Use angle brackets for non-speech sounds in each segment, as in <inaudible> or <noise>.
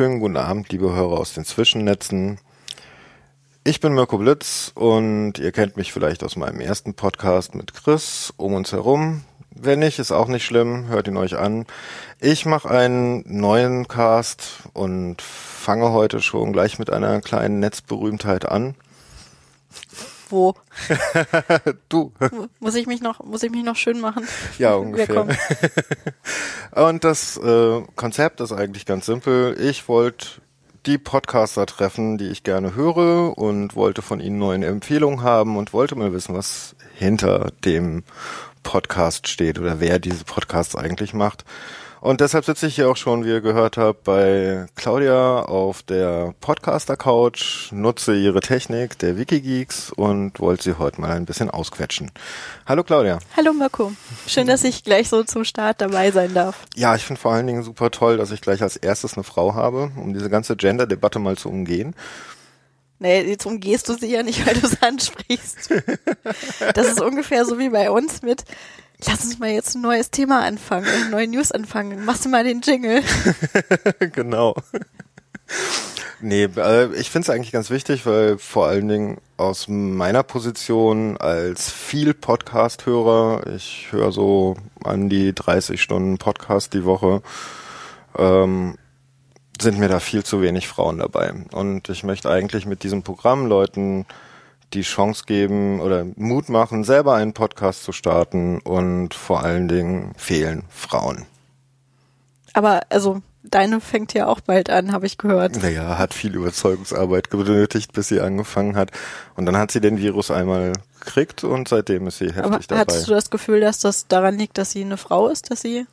schönen guten Abend, liebe Hörer aus den Zwischennetzen. Ich bin Mirko Blitz und ihr kennt mich vielleicht aus meinem ersten Podcast mit Chris um uns herum. Wenn nicht, ist auch nicht schlimm, hört ihn euch an. Ich mache einen neuen Cast und fange heute schon gleich mit einer kleinen Netzberühmtheit an. Wo? <laughs> du. Muss ich mich noch, muss ich mich noch schön machen? Ja, ungefähr. <laughs> und das äh, Konzept ist eigentlich ganz simpel. Ich wollte die Podcaster treffen, die ich gerne höre und wollte von ihnen neue Empfehlungen haben und wollte mal wissen, was hinter dem Podcast steht oder wer diese Podcasts eigentlich macht. Und deshalb sitze ich hier auch schon, wie ihr gehört habt, bei Claudia auf der Podcaster-Couch, nutze ihre Technik der Wikigeeks und wollte sie heute mal ein bisschen ausquetschen. Hallo Claudia. Hallo Mirko. Schön, dass ich gleich so zum Start dabei sein darf. Ja, ich finde vor allen Dingen super toll, dass ich gleich als erstes eine Frau habe, um diese ganze Gender-Debatte mal zu umgehen. Nee, jetzt umgehst du sie ja nicht, weil du es <laughs> ansprichst. Das ist ungefähr so wie bei uns mit, lass uns mal jetzt ein neues Thema anfangen, eine neue News anfangen. Machst du mal den Jingle. <laughs> genau. Nee, äh, ich finde es eigentlich ganz wichtig, weil vor allen Dingen aus meiner Position als viel Podcast-Hörer, ich höre so an die 30 Stunden Podcast die Woche, ähm, sind mir da viel zu wenig Frauen dabei. Und ich möchte eigentlich mit diesem Programm Leuten die Chance geben oder Mut machen, selber einen Podcast zu starten und vor allen Dingen fehlen Frauen. Aber also deine fängt ja auch bald an, habe ich gehört. Naja, hat viel Überzeugungsarbeit benötigt, bis sie angefangen hat. Und dann hat sie den Virus einmal gekriegt und seitdem ist sie heftig Aber dabei. Hattest du das Gefühl, dass das daran liegt, dass sie eine Frau ist, dass sie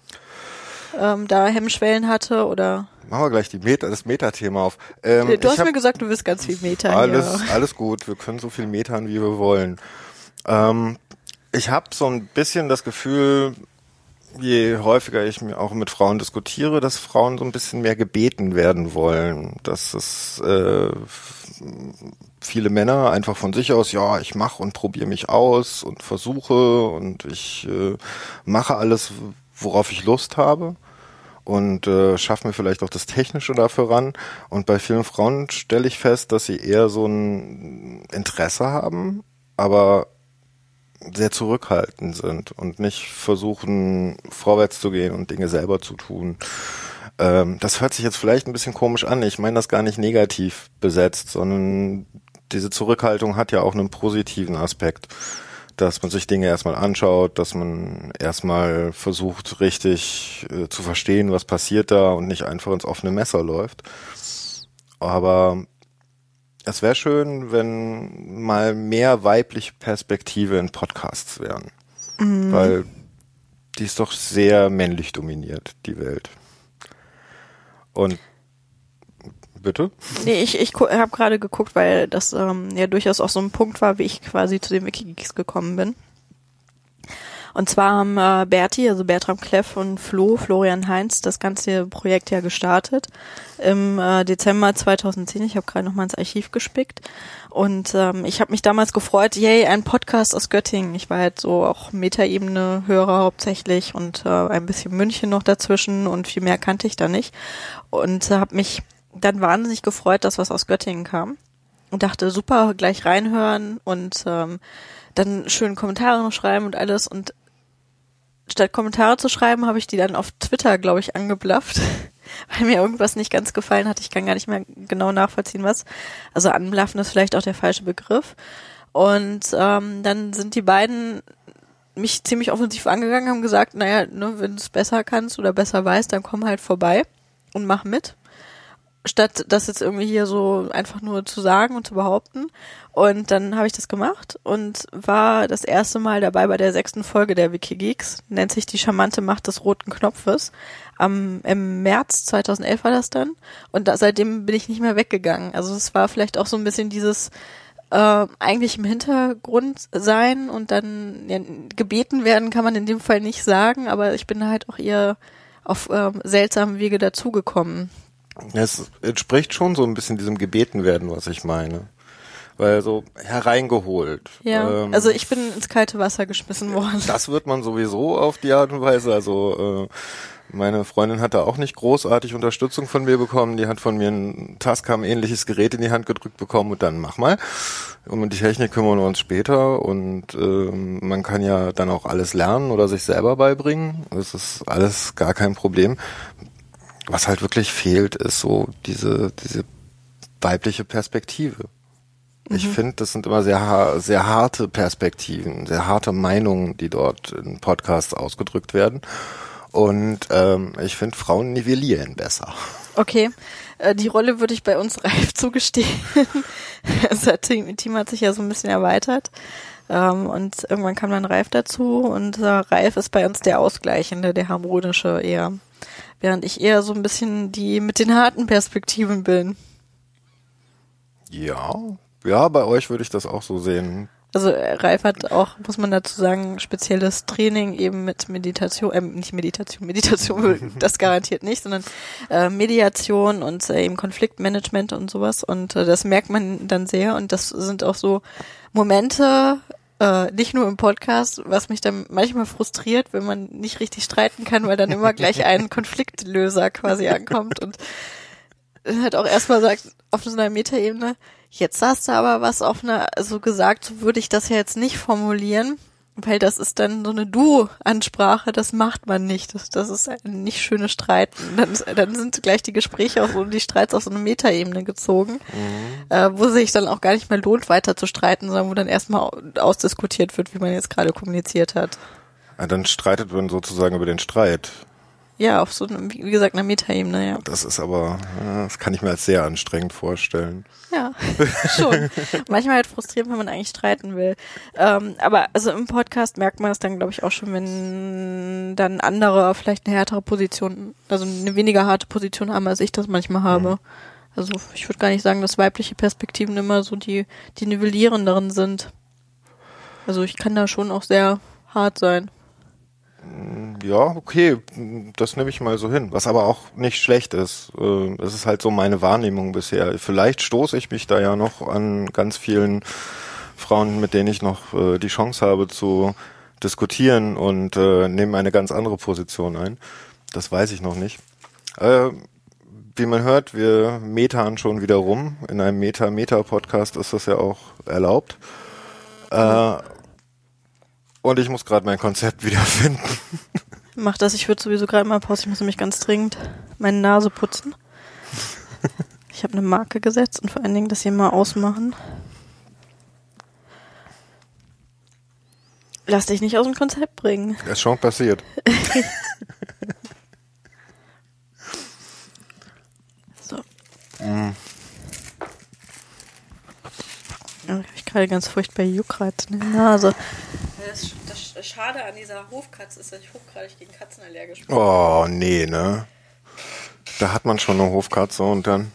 ähm, da Hemmschwellen hatte oder? Machen wir gleich die Meta, das Metathema auf. Ähm, du hast mir gesagt, du willst ganz viel Meta alles, hier. Alles gut, wir können so viel metern, wie wir wollen. Ähm, ich habe so ein bisschen das Gefühl, je häufiger ich mir auch mit Frauen diskutiere, dass Frauen so ein bisschen mehr gebeten werden wollen. Dass es äh, viele Männer einfach von sich aus, ja, ich mache und probiere mich aus und versuche und ich äh, mache alles, worauf ich Lust habe und äh, schaffe mir vielleicht auch das Technische dafür ran. Und bei vielen Frauen stelle ich fest, dass sie eher so ein Interesse haben, aber sehr zurückhaltend sind und nicht versuchen, vorwärts zu gehen und Dinge selber zu tun. Ähm, das hört sich jetzt vielleicht ein bisschen komisch an. Ich meine das gar nicht negativ besetzt, sondern diese Zurückhaltung hat ja auch einen positiven Aspekt dass man sich Dinge erstmal anschaut, dass man erstmal versucht, richtig äh, zu verstehen, was passiert da und nicht einfach ins offene Messer läuft. Aber es wäre schön, wenn mal mehr weibliche Perspektive in Podcasts wären. Mhm. Weil die ist doch sehr männlich dominiert, die Welt. Und Bitte? Nee, ich, ich habe gerade geguckt, weil das ähm, ja durchaus auch so ein Punkt war, wie ich quasi zu den Wikigeeks gekommen bin. Und zwar haben äh, Berti, also Bertram Kleff und Flo, Florian Heinz, das ganze Projekt ja gestartet im äh, Dezember 2010. Ich habe gerade noch mal ins Archiv gespickt. Und ähm, ich habe mich damals gefreut, yay, ein Podcast aus Göttingen. Ich war halt so auch Metaebene-Hörer hauptsächlich und äh, ein bisschen München noch dazwischen und viel mehr kannte ich da nicht. Und äh, habe mich dann wahnsinnig gefreut, dass was aus Göttingen kam und dachte, super, gleich reinhören und ähm, dann schön Kommentare noch schreiben und alles und statt Kommentare zu schreiben, habe ich die dann auf Twitter, glaube ich, angeblafft, <laughs> weil mir irgendwas nicht ganz gefallen hat. Ich kann gar nicht mehr genau nachvollziehen, was. Also anblaffen ist vielleicht auch der falsche Begriff. Und ähm, dann sind die beiden mich ziemlich offensiv angegangen, haben gesagt, naja, ne, wenn du es besser kannst oder besser weißt, dann komm halt vorbei und mach mit statt das jetzt irgendwie hier so einfach nur zu sagen und zu behaupten. Und dann habe ich das gemacht und war das erste Mal dabei bei der sechsten Folge der Wikigeeks. Nennt sich die charmante Macht des roten Knopfes. Am, Im März 2011 war das dann. Und da, seitdem bin ich nicht mehr weggegangen. Also es war vielleicht auch so ein bisschen dieses äh, eigentlich im Hintergrund sein und dann ja, gebeten werden kann man in dem Fall nicht sagen, aber ich bin halt auch eher auf äh, seltsamen Wege dazugekommen. Es entspricht schon so ein bisschen diesem gebeten werden, was ich meine. weil so hereingeholt. Ja, Ähm, also ich bin ins kalte Wasser geschmissen worden. das wird man sowieso auf die Art und Weise. Also äh, meine Freundin hat da auch nicht großartig Unterstützung von mir bekommen. Die hat von mir ein Tascam-ähnliches Gerät in die Hand gedrückt bekommen und dann mach mal. Um die Technik kümmern wir uns später und ähm, man kann ja dann auch alles lernen oder sich selber beibringen. Das ist alles gar kein Problem. Was halt wirklich fehlt, ist so diese, diese weibliche Perspektive. Ich finde, das sind immer sehr, sehr harte Perspektiven, sehr harte Meinungen, die dort in Podcasts ausgedrückt werden. Und ähm, ich finde, Frauen nivellieren besser. Okay, äh, die Rolle würde ich bei uns <laughs> Ralf zugestehen. <laughs> das Team, Team hat sich ja so ein bisschen erweitert. Ähm, und irgendwann kam dann Ralf dazu und äh, Ralf ist bei uns der Ausgleichende, der harmonische eher. Während ich eher so ein bisschen die mit den harten Perspektiven bin. Ja, ja, bei euch würde ich das auch so sehen. Also äh, Ralf hat auch, muss man dazu sagen, spezielles Training eben mit Meditation, äh, nicht Meditation, Meditation <laughs> das garantiert nicht, sondern äh, Mediation und äh, eben Konfliktmanagement und sowas. Und äh, das merkt man dann sehr. Und das sind auch so Momente, äh, nicht nur im Podcast, was mich dann manchmal frustriert, wenn man nicht richtig streiten kann, weil dann immer gleich ein <laughs> Konfliktlöser quasi ankommt und halt auch erstmal sagt, auf so einer Metaebene, jetzt hast du aber was auf einer, so gesagt, so würde ich das ja jetzt nicht formulieren, weil das ist dann so eine Du-Ansprache, das macht man nicht. Das, das ist ein nicht schönes Streiten. Dann, dann sind gleich die Gespräche auch so, die Streits auf so eine Metaebene gezogen, äh, wo sich dann auch gar nicht mehr lohnt, weiter zu streiten, sondern wo dann erstmal ausdiskutiert wird, wie man jetzt gerade kommuniziert hat. Ja, dann streitet man sozusagen über den Streit. Ja, auf so einem, wie gesagt, einer Metaebene, ja. Das ist aber, das kann ich mir als sehr anstrengend vorstellen. Ja, <laughs> schon. Manchmal halt frustrierend, wenn man eigentlich streiten will. Ähm, aber also im Podcast merkt man es dann, glaube ich, auch schon, wenn dann andere vielleicht eine härtere Position, also eine weniger harte Position haben, als ich das manchmal habe. Also ich würde gar nicht sagen, dass weibliche Perspektiven immer so die, die nivellierenderen sind. Also ich kann da schon auch sehr hart sein. Ja, okay, das nehme ich mal so hin. Was aber auch nicht schlecht ist. Äh, Das ist halt so meine Wahrnehmung bisher. Vielleicht stoße ich mich da ja noch an ganz vielen Frauen, mit denen ich noch äh, die Chance habe zu diskutieren und äh, nehme eine ganz andere Position ein. Das weiß ich noch nicht. Wie man hört, wir metan schon wieder rum. In einem Meta-Meta-Podcast ist das ja auch erlaubt. Äh, und ich muss gerade mein Konzept wiederfinden. <laughs> Mach das, ich würde sowieso gerade mal Pause, ich muss nämlich ganz dringend meine Nase putzen. Ich habe eine Marke gesetzt und vor allen Dingen das hier mal ausmachen. Lass dich nicht aus dem Konzept bringen. Das ist schon passiert. <laughs> So. Ja, ich gerade ganz furchtbar Juckreiz in der Nase. Das, das Schade an dieser Hofkatze ist, dass ich hochgradig gegen Katzen allergisch bin. Oh, nee, ne? Da hat man schon eine Hofkatze und dann.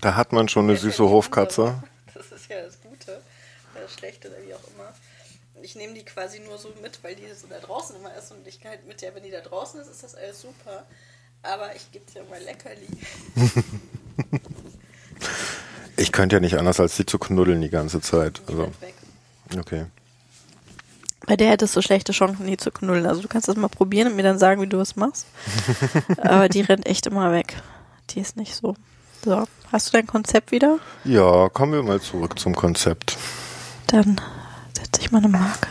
Da hat man schon eine süße Hofkatze. Das ist ja das Gute. Oder das Schlechte oder wie auch immer. Ich nehme die quasi nur so mit, weil die so da draußen immer ist und ich kann halt mit der, wenn die da draußen ist, ist das alles super. Aber ich gebe dir mal Leckerli. <laughs> Ich könnte ja nicht anders, als sie zu knuddeln die ganze Zeit. Also, okay. Bei der hättest du schlechte Chancen, die zu knuddeln. Also du kannst das mal probieren und mir dann sagen, wie du es machst. <laughs> Aber die rennt echt immer weg. Die ist nicht so. So, hast du dein Konzept wieder? Ja, kommen wir mal zurück zum Konzept. Dann setze ich mal eine Marke.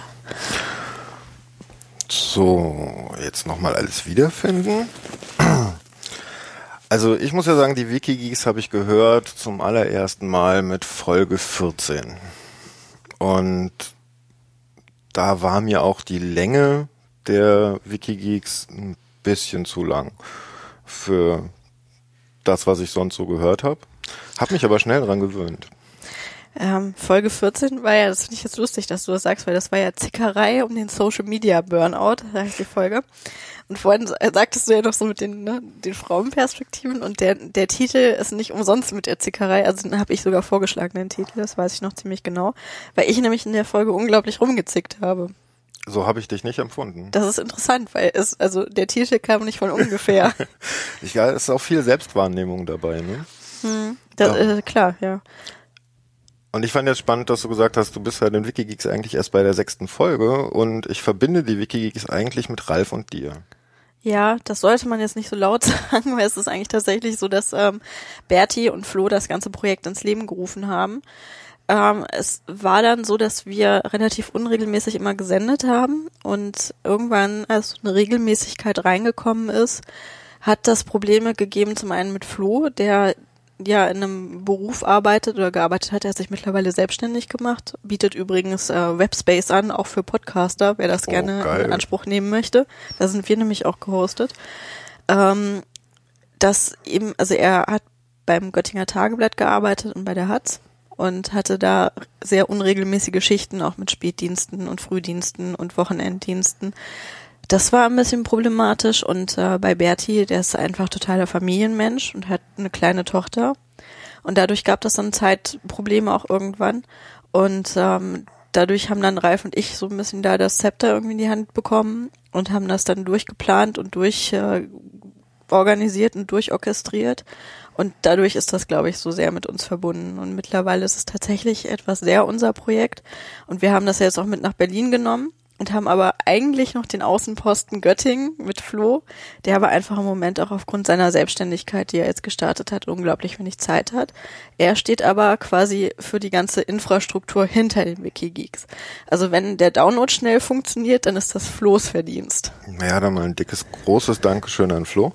So, jetzt nochmal alles wiederfinden. Also ich muss ja sagen, die Wikigeeks habe ich gehört zum allerersten Mal mit Folge 14. Und da war mir auch die Länge der Wikigeeks ein bisschen zu lang für das, was ich sonst so gehört habe. Hab mich aber schnell dran gewöhnt. Ähm, Folge 14 war ja, das finde ich jetzt lustig, dass du das sagst, weil das war ja Zickerei um den Social Media Burnout, heißt die Folge. Und vorhin sagtest du ja noch so mit den, ne, den Frauenperspektiven und der, der Titel ist nicht umsonst mit der Zickerei, also den habe ich sogar vorgeschlagen, den Titel, das weiß ich noch ziemlich genau, weil ich nämlich in der Folge unglaublich rumgezickt habe. So habe ich dich nicht empfunden. Das ist interessant, weil es, also der Titel kam nicht von ungefähr. <laughs> Ich, ja, es ist auch viel Selbstwahrnehmung dabei, ne? das, Ja. äh, klar, ja. Und ich fand jetzt spannend, dass du gesagt hast, du bist ja den Wikigeeks eigentlich erst bei der sechsten Folge und ich verbinde die Wikigeeks eigentlich mit Ralf und dir. Ja, das sollte man jetzt nicht so laut <laughs> sagen, weil es ist eigentlich tatsächlich so, dass ähm, Berti und Flo das ganze Projekt ins Leben gerufen haben. Ähm, es war dann so, dass wir relativ unregelmäßig immer gesendet haben und irgendwann, als eine Regelmäßigkeit reingekommen ist, hat das Probleme gegeben, zum einen mit Flo, der ja in einem Beruf arbeitet oder gearbeitet hat, er hat sich mittlerweile selbstständig gemacht, bietet übrigens äh, Webspace an, auch für Podcaster, wer das oh, gerne geil. in Anspruch nehmen möchte. Da sind wir nämlich auch gehostet. Ähm, das eben, also er hat beim Göttinger Tageblatt gearbeitet und bei der Hatz und hatte da sehr unregelmäßige Schichten, auch mit Spätdiensten und Frühdiensten und Wochenenddiensten. Das war ein bisschen problematisch und äh, bei Berti, der ist einfach totaler Familienmensch und hat eine kleine Tochter. Und dadurch gab es dann Zeitprobleme auch irgendwann. Und ähm, dadurch haben dann Ralf und ich so ein bisschen da das Zepter irgendwie in die Hand bekommen und haben das dann durchgeplant und durch äh, organisiert und durchorchestriert. Und dadurch ist das, glaube ich, so sehr mit uns verbunden. Und mittlerweile ist es tatsächlich etwas sehr unser Projekt. Und wir haben das jetzt auch mit nach Berlin genommen und haben aber eigentlich noch den Außenposten Göttingen mit Flo, der aber einfach im Moment auch aufgrund seiner Selbstständigkeit, die er jetzt gestartet hat, unglaublich wenig Zeit hat. Er steht aber quasi für die ganze Infrastruktur hinter den Wikigeeks. Also wenn der Download schnell funktioniert, dann ist das Flo's Verdienst. Naja, dann mal ein dickes, großes Dankeschön an Flo.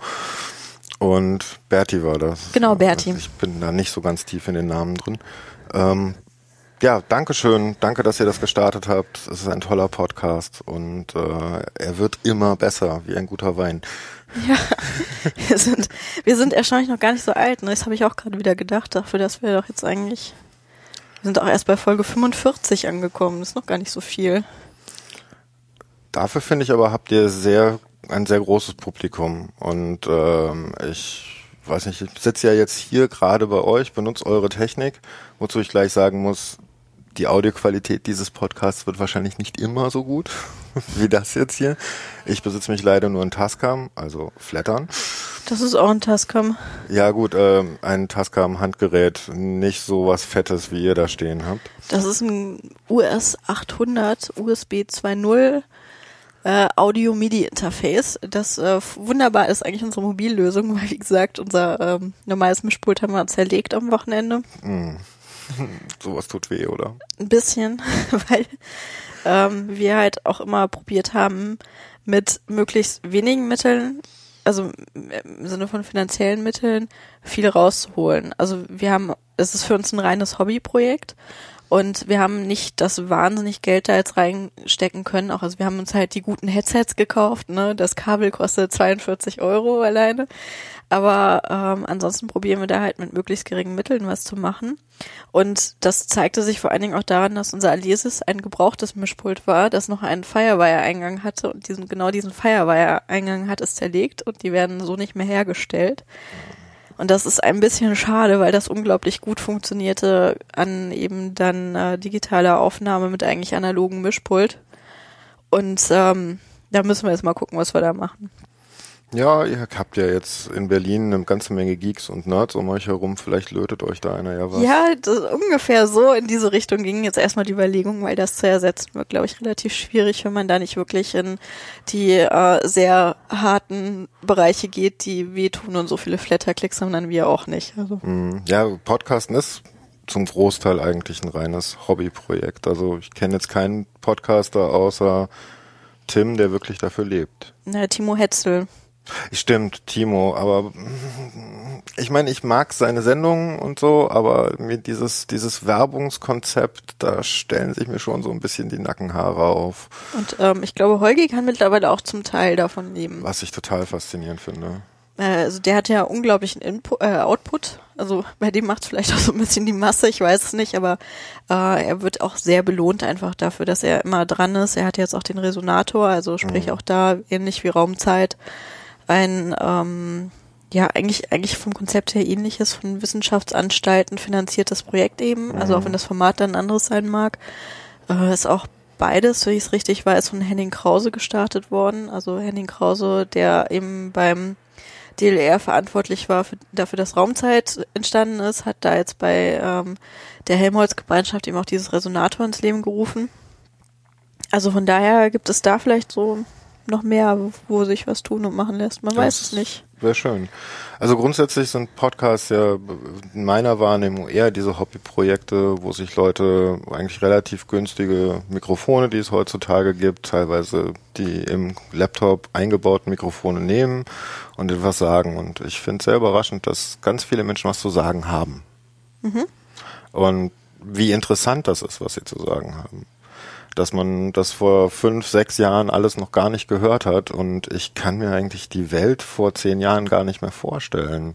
Und Berti war das. Genau, Berti. Ich bin da nicht so ganz tief in den Namen drin. Ähm, ja, danke schön. Danke, dass ihr das gestartet habt. Es ist ein toller Podcast und äh, er wird immer besser, wie ein guter Wein. <laughs> Ja, wir sind, wir sind erstaunlich noch gar nicht so alt. Ne? Das habe ich auch gerade wieder gedacht, dafür, dass wir doch jetzt eigentlich, wir sind auch erst bei Folge 45 angekommen. Das ist noch gar nicht so viel. Dafür finde ich aber, habt ihr sehr ein sehr großes Publikum und ähm, ich weiß nicht, ich sitze ja jetzt hier gerade bei euch, benutze eure Technik, wozu ich gleich sagen muss, die Audioqualität dieses Podcasts wird wahrscheinlich nicht immer so gut <laughs> wie das jetzt hier. Ich besitze mich leider nur in Tascam, also Flattern. Das ist auch ein Tascam. Ja gut, äh, ein Tascam Handgerät, nicht so was Fettes, wie ihr da stehen habt. Das ist ein US 800 USB 2.0 äh, Audio-MIDI-Interface, das äh, wunderbar ist eigentlich unsere Mobillösung, <laughs> weil wie gesagt, unser ähm, normales Mischpult haben wir zerlegt am Wochenende. Mm. <laughs> Sowas tut weh, oder? Ein bisschen, <laughs> weil ähm, wir halt auch immer probiert haben, mit möglichst wenigen Mitteln, also im Sinne von finanziellen Mitteln, viel rauszuholen. Also wir haben, es ist für uns ein reines Hobbyprojekt und wir haben nicht das wahnsinnig Geld da jetzt reinstecken können. Auch also wir haben uns halt die guten Headsets gekauft. Ne, das Kabel kostet 42 Euro alleine. Aber ähm, ansonsten probieren wir da halt mit möglichst geringen Mitteln was zu machen. Und das zeigte sich vor allen Dingen auch daran, dass unser Alesis ein gebrauchtes Mischpult war, das noch einen Firewire-Eingang hatte und diesen genau diesen Firewire-Eingang hat es zerlegt und die werden so nicht mehr hergestellt. Und das ist ein bisschen schade, weil das unglaublich gut funktionierte an eben dann äh, digitaler Aufnahme mit eigentlich analogen Mischpult. Und ähm, da müssen wir jetzt mal gucken, was wir da machen. Ja, ihr habt ja jetzt in Berlin eine ganze Menge Geeks und Nerds um euch herum. Vielleicht lötet euch da einer ja was. Ja, ungefähr so in diese Richtung ging jetzt erstmal die Überlegung, weil das zu ersetzen wird, glaube ich, relativ schwierig, wenn man da nicht wirklich in die äh, sehr harten Bereiche geht, die wehtun und so viele Flatterklicks haben dann wir auch nicht. Also. Mm, ja, Podcasten ist zum Großteil eigentlich ein reines Hobbyprojekt. Also ich kenne jetzt keinen Podcaster außer Tim, der wirklich dafür lebt. Na, Timo Hetzel. Stimmt, Timo, aber ich meine, ich mag seine Sendungen und so, aber mir dieses, dieses Werbungskonzept, da stellen sich mir schon so ein bisschen die Nackenhaare auf. Und ähm, ich glaube, Holgi kann mittlerweile auch zum Teil davon leben. Was ich total faszinierend finde. Äh, also der hat ja unglaublichen Input, äh, Output. Also bei dem macht vielleicht auch so ein bisschen die Masse, ich weiß es nicht, aber äh, er wird auch sehr belohnt einfach dafür, dass er immer dran ist. Er hat jetzt auch den Resonator, also sprich mhm. auch da ähnlich wie Raumzeit ein ähm, ja eigentlich eigentlich vom Konzept her ähnliches von Wissenschaftsanstalten finanziertes Projekt eben. Mhm. Also auch wenn das Format dann ein anderes sein mag, äh, ist auch beides, wenn ich es richtig weiß, von Henning Krause gestartet worden. Also Henning Krause, der eben beim DLR verantwortlich war für, dafür, dass Raumzeit entstanden ist, hat da jetzt bei ähm, der Helmholtz-Gemeinschaft eben auch dieses Resonator ins Leben gerufen. Also von daher gibt es da vielleicht so noch mehr, wo sich was tun und machen lässt. Man das weiß es nicht. Wäre schön. Also grundsätzlich sind Podcasts ja in meiner Wahrnehmung eher diese Hobbyprojekte, wo sich Leute eigentlich relativ günstige Mikrofone, die es heutzutage gibt, teilweise die im Laptop eingebauten Mikrofone nehmen und etwas sagen. Und ich finde es sehr überraschend, dass ganz viele Menschen was zu sagen haben. Mhm. Und wie interessant das ist, was sie zu sagen haben dass man das vor fünf, sechs Jahren alles noch gar nicht gehört hat und ich kann mir eigentlich die Welt vor zehn Jahren gar nicht mehr vorstellen.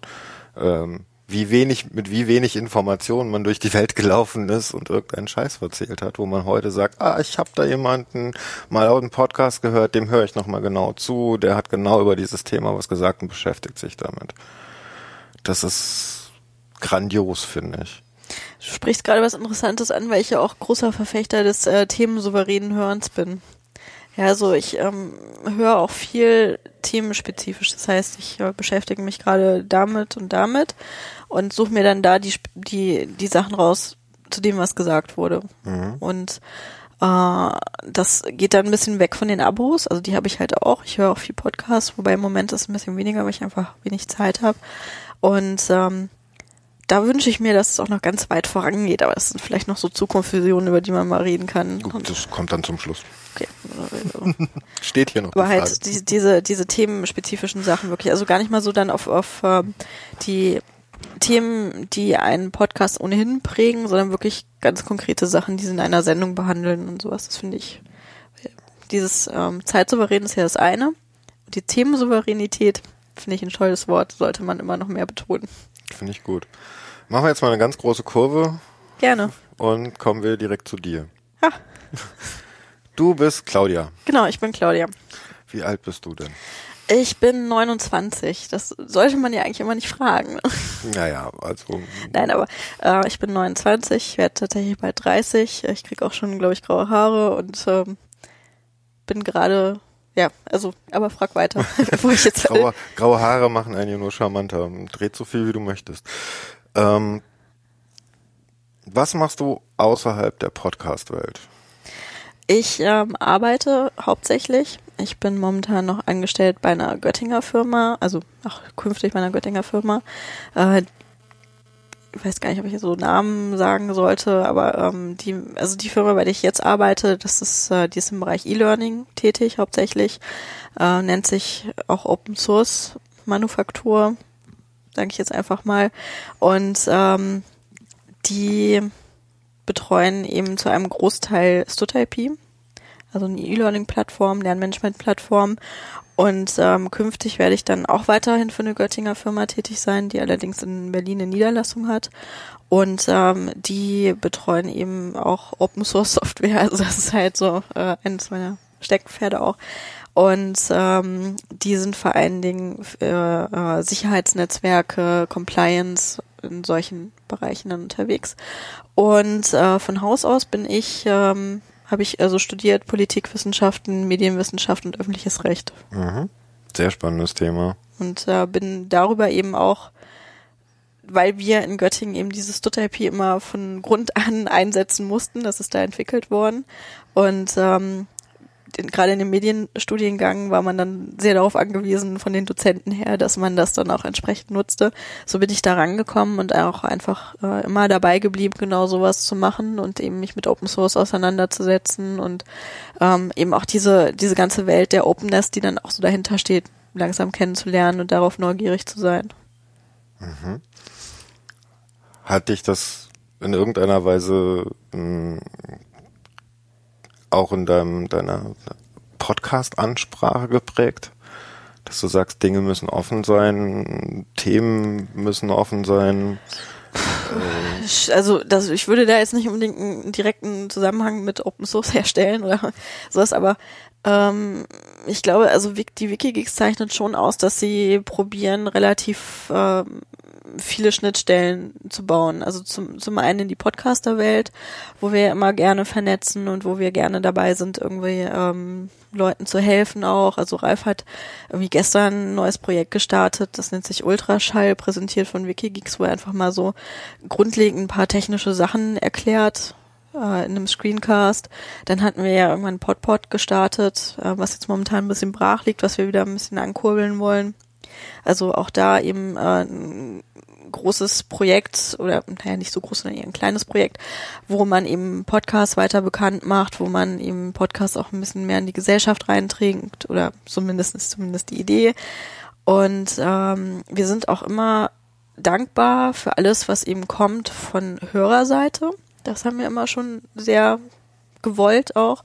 Ähm, wie wenig, mit wie wenig Informationen man durch die Welt gelaufen ist und irgendeinen Scheiß erzählt hat, wo man heute sagt, ah, ich habe da jemanden mal auf einem Podcast gehört, dem höre ich nochmal genau zu, der hat genau über dieses Thema was gesagt und beschäftigt sich damit. Das ist grandios, finde ich. Du sprichst gerade was Interessantes an, weil ich ja auch großer Verfechter des äh, themensouveränen Hörens bin. Ja, also ich ähm, höre auch viel themenspezifisch. Das heißt, ich äh, beschäftige mich gerade damit und damit und suche mir dann da die, die, die Sachen raus, zu dem, was gesagt wurde. Mhm. Und äh, das geht dann ein bisschen weg von den Abos. Also die habe ich halt auch. Ich höre auch viel Podcasts, wobei im Moment ist es ein bisschen weniger, weil ich einfach wenig Zeit habe. Und ähm, da wünsche ich mir, dass es auch noch ganz weit vorangeht, aber es sind vielleicht noch so Zukunftsvisionen, über die man mal reden kann. Gut, das kommt dann zum Schluss. Okay. <laughs> Steht hier noch. Aber halt die, diese, diese themenspezifischen Sachen wirklich, also gar nicht mal so dann auf, auf äh, die Themen, die einen Podcast ohnehin prägen, sondern wirklich ganz konkrete Sachen, die sie in einer Sendung behandeln und sowas. Das finde ich. Dieses ähm, Zeitsouverän ist ja das eine. Die Themensouveränität finde ich ein tolles Wort, sollte man immer noch mehr betonen. Finde ich gut. Machen wir jetzt mal eine ganz große Kurve. Gerne. Und kommen wir direkt zu dir. Ha. <laughs> Du bist Claudia. Genau, ich bin Claudia. Wie alt bist du denn? Ich bin 29. Das sollte man ja eigentlich immer nicht fragen. <laughs> Naja, also. Nein, aber äh, ich bin 29, werde tatsächlich bald 30. Ich krieg auch schon, glaube ich, graue Haare und ähm, bin gerade ja, also, aber frag weiter, <laughs> bevor ich jetzt. graue, graue Haare machen einen ja nur charmanter. Dreht so viel, wie du möchtest. Ähm, was machst du außerhalb der Podcast-Welt? Ich ähm, arbeite hauptsächlich. Ich bin momentan noch angestellt bei einer Göttinger Firma, also auch künftig bei einer Göttinger Firma. Äh, ich weiß gar nicht, ob ich so Namen sagen sollte, aber ähm, die, also die Firma, bei der ich jetzt arbeite, das ist, äh, die ist im Bereich E-Learning tätig hauptsächlich, äh, nennt sich auch Open Source Manufaktur, sage ich jetzt einfach mal. Und ähm, die betreuen eben zu einem Großteil StudIP, also eine E-Learning-Plattform, Lernmanagement-Plattform und ähm, künftig werde ich dann auch weiterhin für eine Göttinger Firma tätig sein, die allerdings in Berlin eine Niederlassung hat. Und ähm, die betreuen eben auch Open Source Software. <laughs> Also das ist halt so äh, eines meiner Steckpferde auch. Und ähm, die sind vor allen Dingen für äh, Sicherheitsnetzwerke, Compliance in solchen Bereichen dann unterwegs. Und äh, von Haus aus bin ich ähm, habe ich also studiert Politikwissenschaften, Medienwissenschaft und öffentliches Recht. Mhm. Sehr spannendes Thema. Und äh, bin darüber eben auch, weil wir in Göttingen eben dieses Stut-IP immer von Grund an einsetzen mussten, das ist da entwickelt worden. Und ähm, gerade in dem Medienstudiengang war man dann sehr darauf angewiesen von den Dozenten her, dass man das dann auch entsprechend nutzte. So bin ich da rangekommen und auch einfach äh, immer dabei geblieben, genau sowas zu machen und eben mich mit Open Source auseinanderzusetzen und ähm, eben auch diese, diese ganze Welt der Openness, die dann auch so dahinter steht, langsam kennenzulernen und darauf neugierig zu sein. Mhm. Hat dich das in irgendeiner Weise mh, auch in deinem, deiner Podcast-Ansprache geprägt? Dass du sagst, Dinge müssen offen sein, Themen müssen offen sein. Also das, ich würde da jetzt nicht unbedingt einen direkten Zusammenhang mit Open Source herstellen oder <laughs> sowas, aber ähm, ich glaube, also die Wikigeeks zeichnet schon aus, dass sie probieren, relativ ähm, viele Schnittstellen zu bauen. Also zum, zum einen in die Podcaster-Welt, wo wir immer gerne vernetzen und wo wir gerne dabei sind, irgendwie ähm, Leuten zu helfen auch. Also Ralf hat irgendwie gestern ein neues Projekt gestartet, das nennt sich Ultraschall, präsentiert von Wikigeeks, wo er einfach mal so grundlegend ein paar technische Sachen erklärt äh, in einem Screencast. Dann hatten wir ja irgendwann Podpod gestartet, äh, was jetzt momentan ein bisschen brach liegt, was wir wieder ein bisschen ankurbeln wollen. Also auch da eben äh, großes Projekt oder naja nicht so groß, sondern eher ein kleines Projekt, wo man eben Podcasts weiter bekannt macht, wo man eben Podcasts auch ein bisschen mehr in die Gesellschaft reinträgt oder zumindest ist zumindest die Idee. Und ähm, wir sind auch immer dankbar für alles, was eben kommt von Hörerseite. Das haben wir immer schon sehr gewollt auch.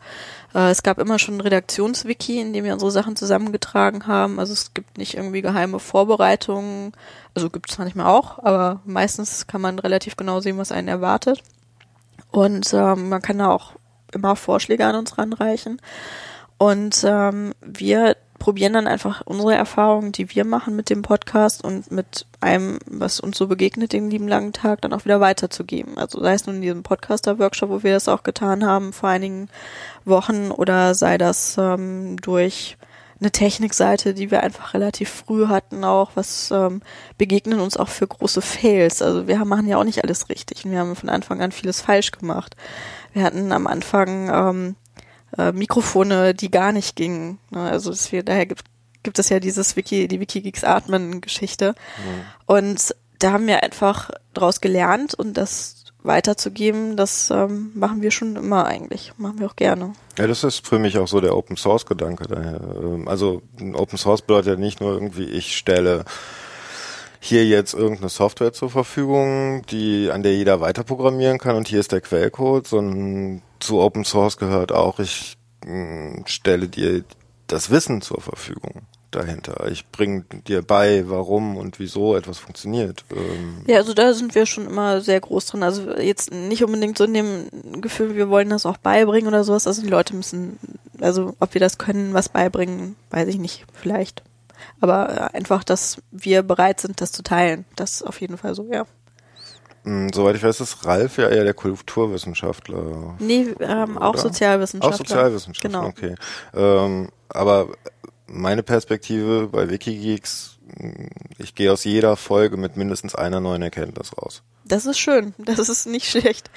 Äh, es gab immer schon ein Redaktionswiki, in dem wir unsere Sachen zusammengetragen haben. Also es gibt nicht irgendwie geheime Vorbereitungen. Also gibt es manchmal auch, aber meistens kann man relativ genau sehen, was einen erwartet. Und ähm, man kann da auch immer Vorschläge an uns ranreichen. Und ähm, wir probieren dann einfach unsere Erfahrungen, die wir machen mit dem Podcast und mit einem, was uns so begegnet, den lieben langen Tag, dann auch wieder weiterzugeben. Also sei es nun in diesem Podcaster-Workshop, wo wir das auch getan haben vor einigen Wochen, oder sei das ähm, durch eine Technikseite, die wir einfach relativ früh hatten, auch was ähm, begegnen uns auch für große Fails. Also wir machen ja auch nicht alles richtig und wir haben von Anfang an vieles falsch gemacht. Wir hatten am Anfang ähm, äh, Mikrofone, die gar nicht gingen. Ne? Also das daher gibt, gibt es ja dieses Wiki, die Wikigeeks Atmen Geschichte. Mhm. Und da haben wir einfach draus gelernt und das weiterzugeben, das ähm, machen wir schon immer eigentlich, machen wir auch gerne. Ja, das ist für mich auch so der Open Source Gedanke daher. Ähm, also Open Source bedeutet ja nicht nur irgendwie, ich stelle hier jetzt irgendeine Software zur Verfügung, die, an der jeder weiterprogrammieren kann und hier ist der Quellcode, sondern zu Open Source gehört auch, ich mh, mm, stelle dir das Wissen zur Verfügung dahinter. Ich bringe dir bei, warum und wieso etwas funktioniert. Ähm ja, also da sind wir schon immer sehr groß drin. Also jetzt nicht unbedingt so in dem Gefühl, wir wollen das auch beibringen oder sowas. Also die Leute müssen, also ob wir das können, was beibringen, weiß ich nicht, vielleicht. Aber einfach, dass wir bereit sind, das zu teilen. Das ist auf jeden Fall so, ja. Hm, soweit ich weiß, ist Ralf ja eher der Kulturwissenschaftler. Nee, ähm, auch Sozialwissenschaftler. Auch Sozialwissenschaftler, genau. okay. Ähm, aber meine Perspektive bei Wikigeeks, hm, ich gehe aus jeder Folge mit mindestens einer neuen Erkenntnis raus. Das ist schön, das ist nicht <laughs> schlecht.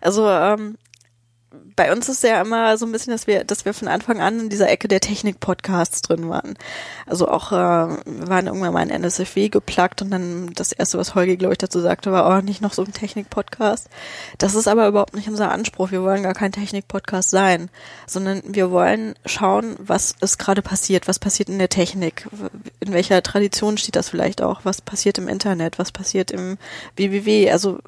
Also ähm, bei uns ist ja immer so ein bisschen, dass wir, dass wir von Anfang an in dieser Ecke der Technik-Podcasts drin waren. Also auch, äh, wir waren irgendwann mal in NSFW geplagt und dann das erste, was Holgi, glaube ich, dazu sagte, war, oh, nicht noch so ein Technik-Podcast. Das ist aber überhaupt nicht unser Anspruch. Wir wollen gar kein Technik-Podcast sein, sondern wir wollen schauen, was ist gerade passiert, was passiert in der Technik, in welcher Tradition steht das vielleicht auch, was passiert im Internet, was passiert im WWW, also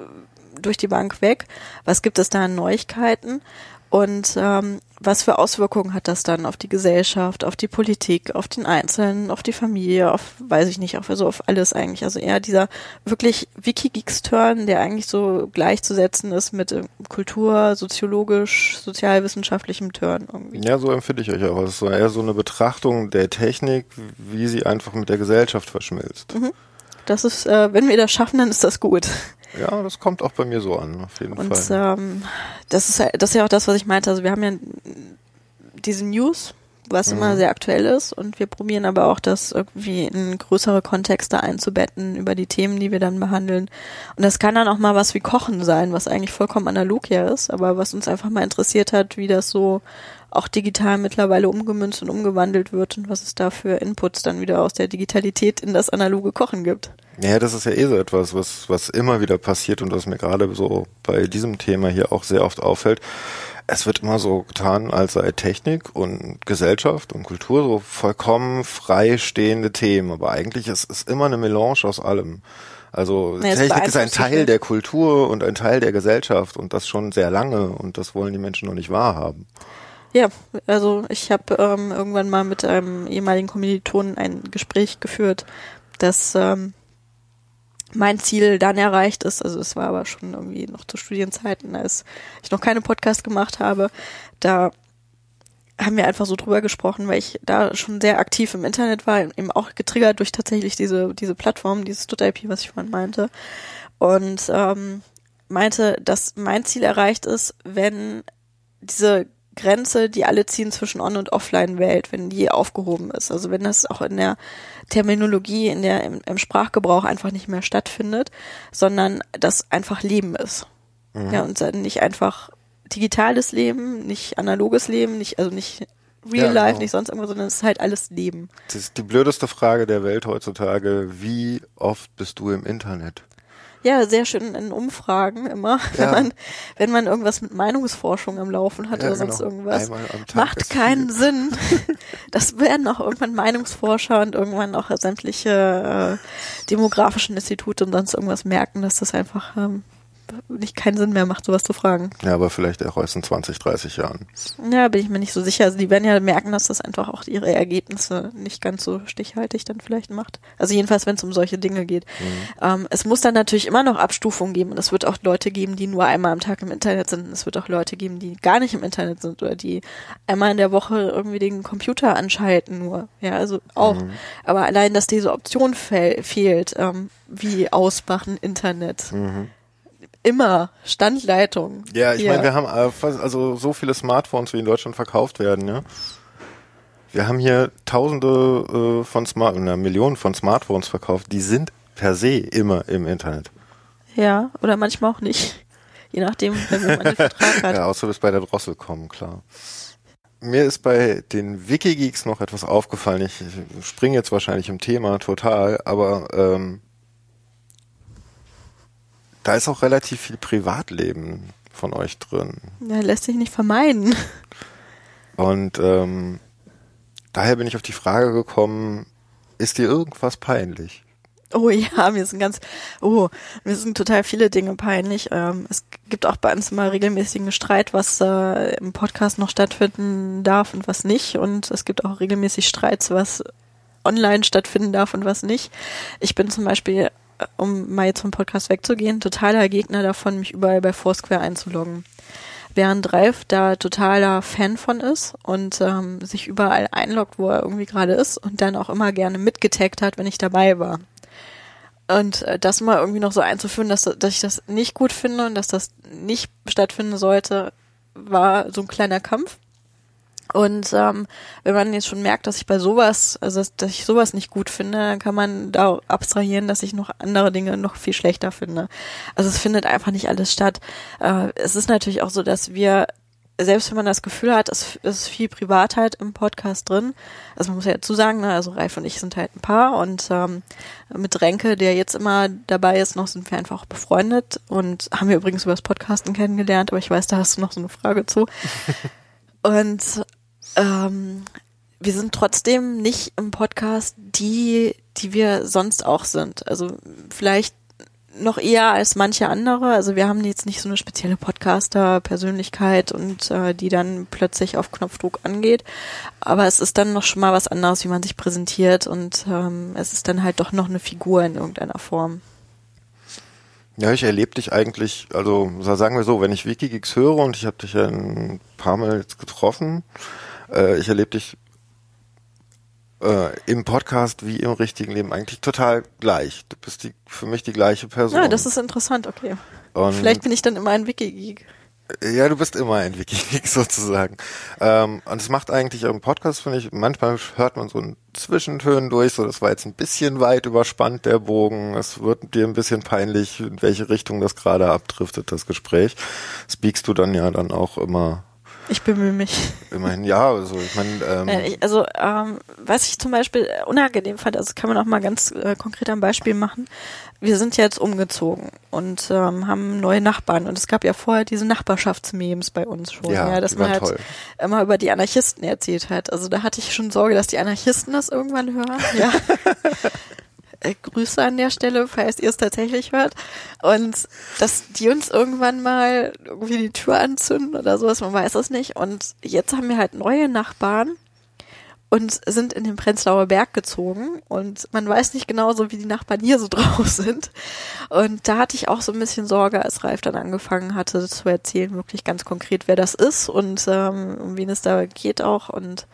durch die Bank weg. Was gibt es da an Neuigkeiten? Und ähm, was für Auswirkungen hat das dann auf die Gesellschaft, auf die Politik, auf den Einzelnen, auf die Familie, auf, weiß ich nicht, auf, also auf alles eigentlich. Also eher dieser wirklich Wikigeeks-Turn, der eigentlich so gleichzusetzen ist mit Kultur, soziologisch, sozialwissenschaftlichem Turn irgendwie. Ja, so empfinde ich euch auch. Es ist eher so eine Betrachtung der Technik, wie sie einfach mit der Gesellschaft verschmilzt. Mhm. Das ist, äh, wenn wir das schaffen, dann ist das gut. Ja, das kommt auch bei mir so an, auf jeden und, Fall. Ähm, das ist das ist ja auch das, was ich meinte. Also wir haben ja diese News, was mhm. immer sehr aktuell ist und wir probieren aber auch das irgendwie in größere Kontexte einzubetten über die Themen, die wir dann behandeln. Und das kann dann auch mal was wie Kochen sein, was eigentlich vollkommen analog ja ist, aber was uns einfach mal interessiert hat, wie das so auch digital mittlerweile umgemünzt und umgewandelt wird und was es da für Inputs dann wieder aus der Digitalität in das analoge Kochen gibt. Ja, das ist ja eh so etwas, was, was immer wieder passiert und was mir gerade so bei diesem Thema hier auch sehr oft auffällt. Es wird immer so getan, als sei Technik und Gesellschaft und Kultur so vollkommen freistehende Themen. Aber eigentlich ist es immer eine Melange aus allem. Also ja, Technik ist ein Teil der Kultur und ein Teil der Gesellschaft und das schon sehr lange und das wollen die Menschen noch nicht wahrhaben. Ja, also ich habe ähm, irgendwann mal mit einem ehemaligen Kommilitonen ein Gespräch geführt, dass ähm, mein Ziel dann erreicht ist, also es war aber schon irgendwie noch zu Studienzeiten, als ich noch keine Podcast gemacht habe, da haben wir einfach so drüber gesprochen, weil ich da schon sehr aktiv im Internet war, eben auch getriggert durch tatsächlich diese, diese Plattform, dieses Tut-IP, was ich vorhin meinte. Und ähm, meinte, dass mein Ziel erreicht ist, wenn diese Grenze, die alle ziehen zwischen On- und Offline-Welt, wenn die aufgehoben ist. Also wenn das auch in der Terminologie, in der, im, im Sprachgebrauch einfach nicht mehr stattfindet, sondern das einfach Leben ist. Mhm. Ja, und dann nicht einfach digitales Leben, nicht analoges Leben, nicht, also nicht Real ja, Life, genau. nicht sonst irgendwas, sondern es ist halt alles Leben. Das ist die blödeste Frage der Welt heutzutage. Wie oft bist du im Internet? Ja, sehr schön in Umfragen immer, <laughs> ja. wenn man, wenn man irgendwas mit Meinungsforschung am Laufen hat ja, oder sonst genau. irgendwas. Macht keinen viel. Sinn. <laughs> Das werden auch irgendwann Meinungsforscher und irgendwann auch sämtliche äh, demografischen Institute und sonst irgendwas merken, dass das einfach ähm, nicht keinen Sinn mehr macht, sowas zu fragen. Ja, aber vielleicht auch erst in 20, 30 Jahren. Ja, bin ich mir nicht so sicher. Also die werden ja merken, dass das einfach auch ihre Ergebnisse nicht ganz so stichhaltig dann vielleicht macht. Also jedenfalls, wenn es um solche Dinge geht. Mhm. Ähm, es muss dann natürlich immer noch Abstufungen geben und es wird auch Leute geben, die nur einmal am Tag im Internet sind. Es wird auch Leute geben, die gar nicht im Internet sind oder die einmal in der Woche irgendwie den Computer anschalten nur. Ja, also auch. Mhm. Aber allein, dass diese Option fehlt, ähm, wie ausmachen Internet. Mhm immer Standleitung. Ja, ich meine, wir haben also so viele Smartphones, wie in Deutschland verkauft werden, ja. Wir haben hier Tausende äh, von Smart, na, Millionen von Smartphones verkauft. Die sind per se immer im Internet. Ja, oder manchmal auch nicht. Je nachdem, wenn man einen Vertrag <laughs> hat. Ja, außer bis bei der Drossel kommen, klar. Mir ist bei den Wikigeeks noch etwas aufgefallen. Ich springe jetzt wahrscheinlich im Thema total, aber ähm, da ist auch relativ viel Privatleben von euch drin. Ja, lässt sich nicht vermeiden. <laughs> Und ähm, daher bin ich auf die Frage gekommen, ist dir irgendwas peinlich? Oh ja, mir sind ganz, oh, mir sind total viele Dinge peinlich. Ähm, es gibt auch bei uns immer regelmäßigen Streit, was äh, im Podcast noch stattfinden darf und was nicht. Und es gibt auch regelmäßig Streits, was online stattfinden darf und was nicht. Ich bin zum Beispiel um mal jetzt vom Podcast wegzugehen, totaler Gegner davon, mich überall bei Foursquare einzuloggen. Während Ralf da totaler Fan von ist und ähm, sich überall einloggt, wo er irgendwie gerade ist und dann auch immer gerne mitgetaggt hat, wenn ich dabei war. Und äh, das mal irgendwie noch so einzuführen, dass, dass ich das nicht gut finde und dass das nicht stattfinden sollte, war so ein kleiner Kampf. Und ähm, wenn man jetzt schon merkt, dass ich bei sowas, also dass ich sowas nicht gut finde, dann kann man da abstrahieren, dass ich noch andere Dinge noch viel schlechter finde. Also es findet einfach nicht alles statt. Äh, es ist natürlich auch so, dass wir selbst wenn man das Gefühl hat, es ist viel Privatheit im Podcast drin, also man muss ja dazu sagen, ne, also Ralf und ich sind halt ein Paar und ähm, mit Renke, der jetzt immer dabei ist, noch sind wir einfach auch befreundet und haben wir übrigens über das Podcasten kennengelernt, aber ich weiß, da hast du noch so eine Frage zu. <laughs> Und ähm, wir sind trotzdem nicht im Podcast die, die wir sonst auch sind. Also vielleicht noch eher als manche andere. Also wir haben jetzt nicht so eine spezielle Podcaster-Persönlichkeit und äh, die dann plötzlich auf Knopfdruck angeht. Aber es ist dann noch schon mal was anderes, wie man sich präsentiert und ähm, es ist dann halt doch noch eine Figur in irgendeiner Form. Ja, ich erlebe dich eigentlich, also sagen wir so, wenn ich Wikigeeks höre und ich habe dich ja ein paar Mal jetzt getroffen, äh, ich erlebe dich äh, im Podcast wie im richtigen Leben eigentlich total gleich. Du bist die, für mich die gleiche Person. Ja, das ist interessant, okay. Und Vielleicht bin ich dann immer ein Wikigeek. Ja, du bist immer ein Wikigeek <laughs> sozusagen. Ähm, und es macht eigentlich im Podcast, finde ich, manchmal hört man so ein Zwischentönen durch, so das war jetzt ein bisschen weit überspannt, der Bogen. Es wird dir ein bisschen peinlich, in welche Richtung das gerade abdriftet, das Gespräch. Speakst du dann ja dann auch immer ich bemühe mich. Immerhin, ja, also ich meine. Ähm ich, also ähm, was ich zum Beispiel unangenehm fand, also kann man auch mal ganz äh, konkret am Beispiel machen. Wir sind jetzt umgezogen und ähm, haben neue Nachbarn und es gab ja vorher diese Nachbarschaftsmemes bei uns schon, ja, ja dass man halt toll. immer über die Anarchisten erzählt hat. Also da hatte ich schon Sorge, dass die Anarchisten das irgendwann hören. Ja. <laughs> äh, Grüße an der Stelle, falls ihr es tatsächlich hört. Und dass die uns irgendwann mal irgendwie die Tür anzünden oder sowas, man weiß es nicht. Und jetzt haben wir halt neue Nachbarn. und sind in den Prenzlauer Berg gezogen und man weiß nicht genau so, wie die Nachbarn hier so <laughs> drauf sind. Und da hatte ich auch so ein bisschen Sorge, als Ralf dann angefangen hatte zu erzählen, wirklich ganz konkret, wer das ist und ähm, um wen es da geht auch und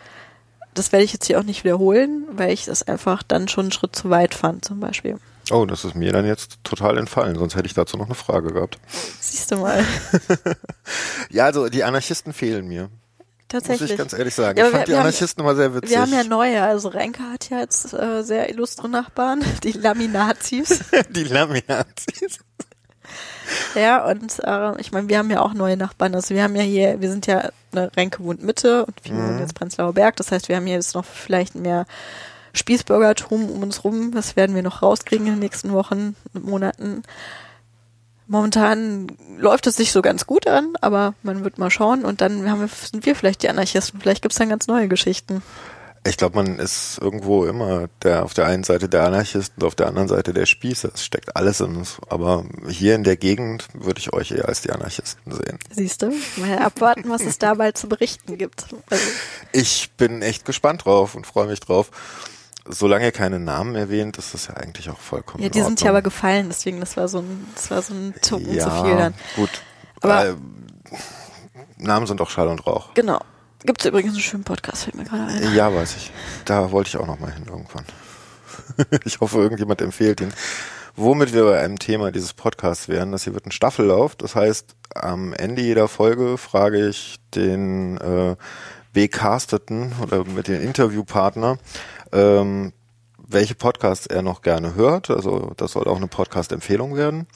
das werde ich jetzt hier auch nicht wiederholen, weil ich das einfach dann schon einen Schritt zu weit fand, zum Beispiel. Oh, das ist mir dann jetzt total entfallen, sonst hätte ich dazu noch eine Frage gehabt. Siehst du mal. <laughs> ja, also die Anarchisten fehlen mir. Tatsächlich. Muss ich ganz ehrlich sagen. Ja, ich fand wir- die Anarchisten immer sehr witzig. Wir haben ja neue, also Renke hat ja jetzt äh, sehr illustre Nachbarn, <laughs> die Laminazis. <laughs> die Lamiazis. <laughs> ja, und äh, ich meine, wir haben ja auch neue Nachbarn. Also wir haben ja hier, wir sind ja, ne, Renke wohnt Mitte und wir wohnen jetzt Prenzlauer Berg. Das heißt, wir haben hier jetzt noch vielleicht mehr Spießbürgertum um uns rum. Das werden wir noch rauskriegen in den nächsten Wochen Monaten. Momentan läuft es sich so ganz gut an, aber man wird mal schauen und dann wir, sind wir vielleicht die Anarchisten. Vielleicht gibt's dann ganz neue Geschichten. Ich glaube, man ist irgendwo immer der auf der einen Seite der Anarchist und auf der anderen Seite der Spießer. Es steckt alles in uns. Aber hier in der Gegend würde ich euch eher als die Anarchisten sehen. Siehst du? Mal abwarten, was es da bald zu berichten gibt. Also, Ich bin echt gespannt drauf und freue mich drauf. Solange ihr keine Namen erwähnt, ist das ja eigentlich auch vollkommen ja, die in sind ja aber gefallen, deswegen das war so ein, das war so ein Tucken ja, zu viel dann. gut. Aber- äh, Namen sind doch Schall und Rauch. Genau. Gibt's übrigens einen schönen Podcast, fällt mir gerade ein. Ja, weiß ich. Da wollte ich auch noch mal hin irgendwann. <laughs> ich hoffe, irgendjemand empfiehlt ihn. Womit wir bei einem Thema dieses Podcasts wären, das hier wird ein Staffellauf. Das heißt, am Ende jeder Folge frage ich den äh, Becasteten oder mit dem Interviewpartner, ähm, welche Podcasts er noch gerne hört. Also das soll auch eine Podcast-Empfehlung werden.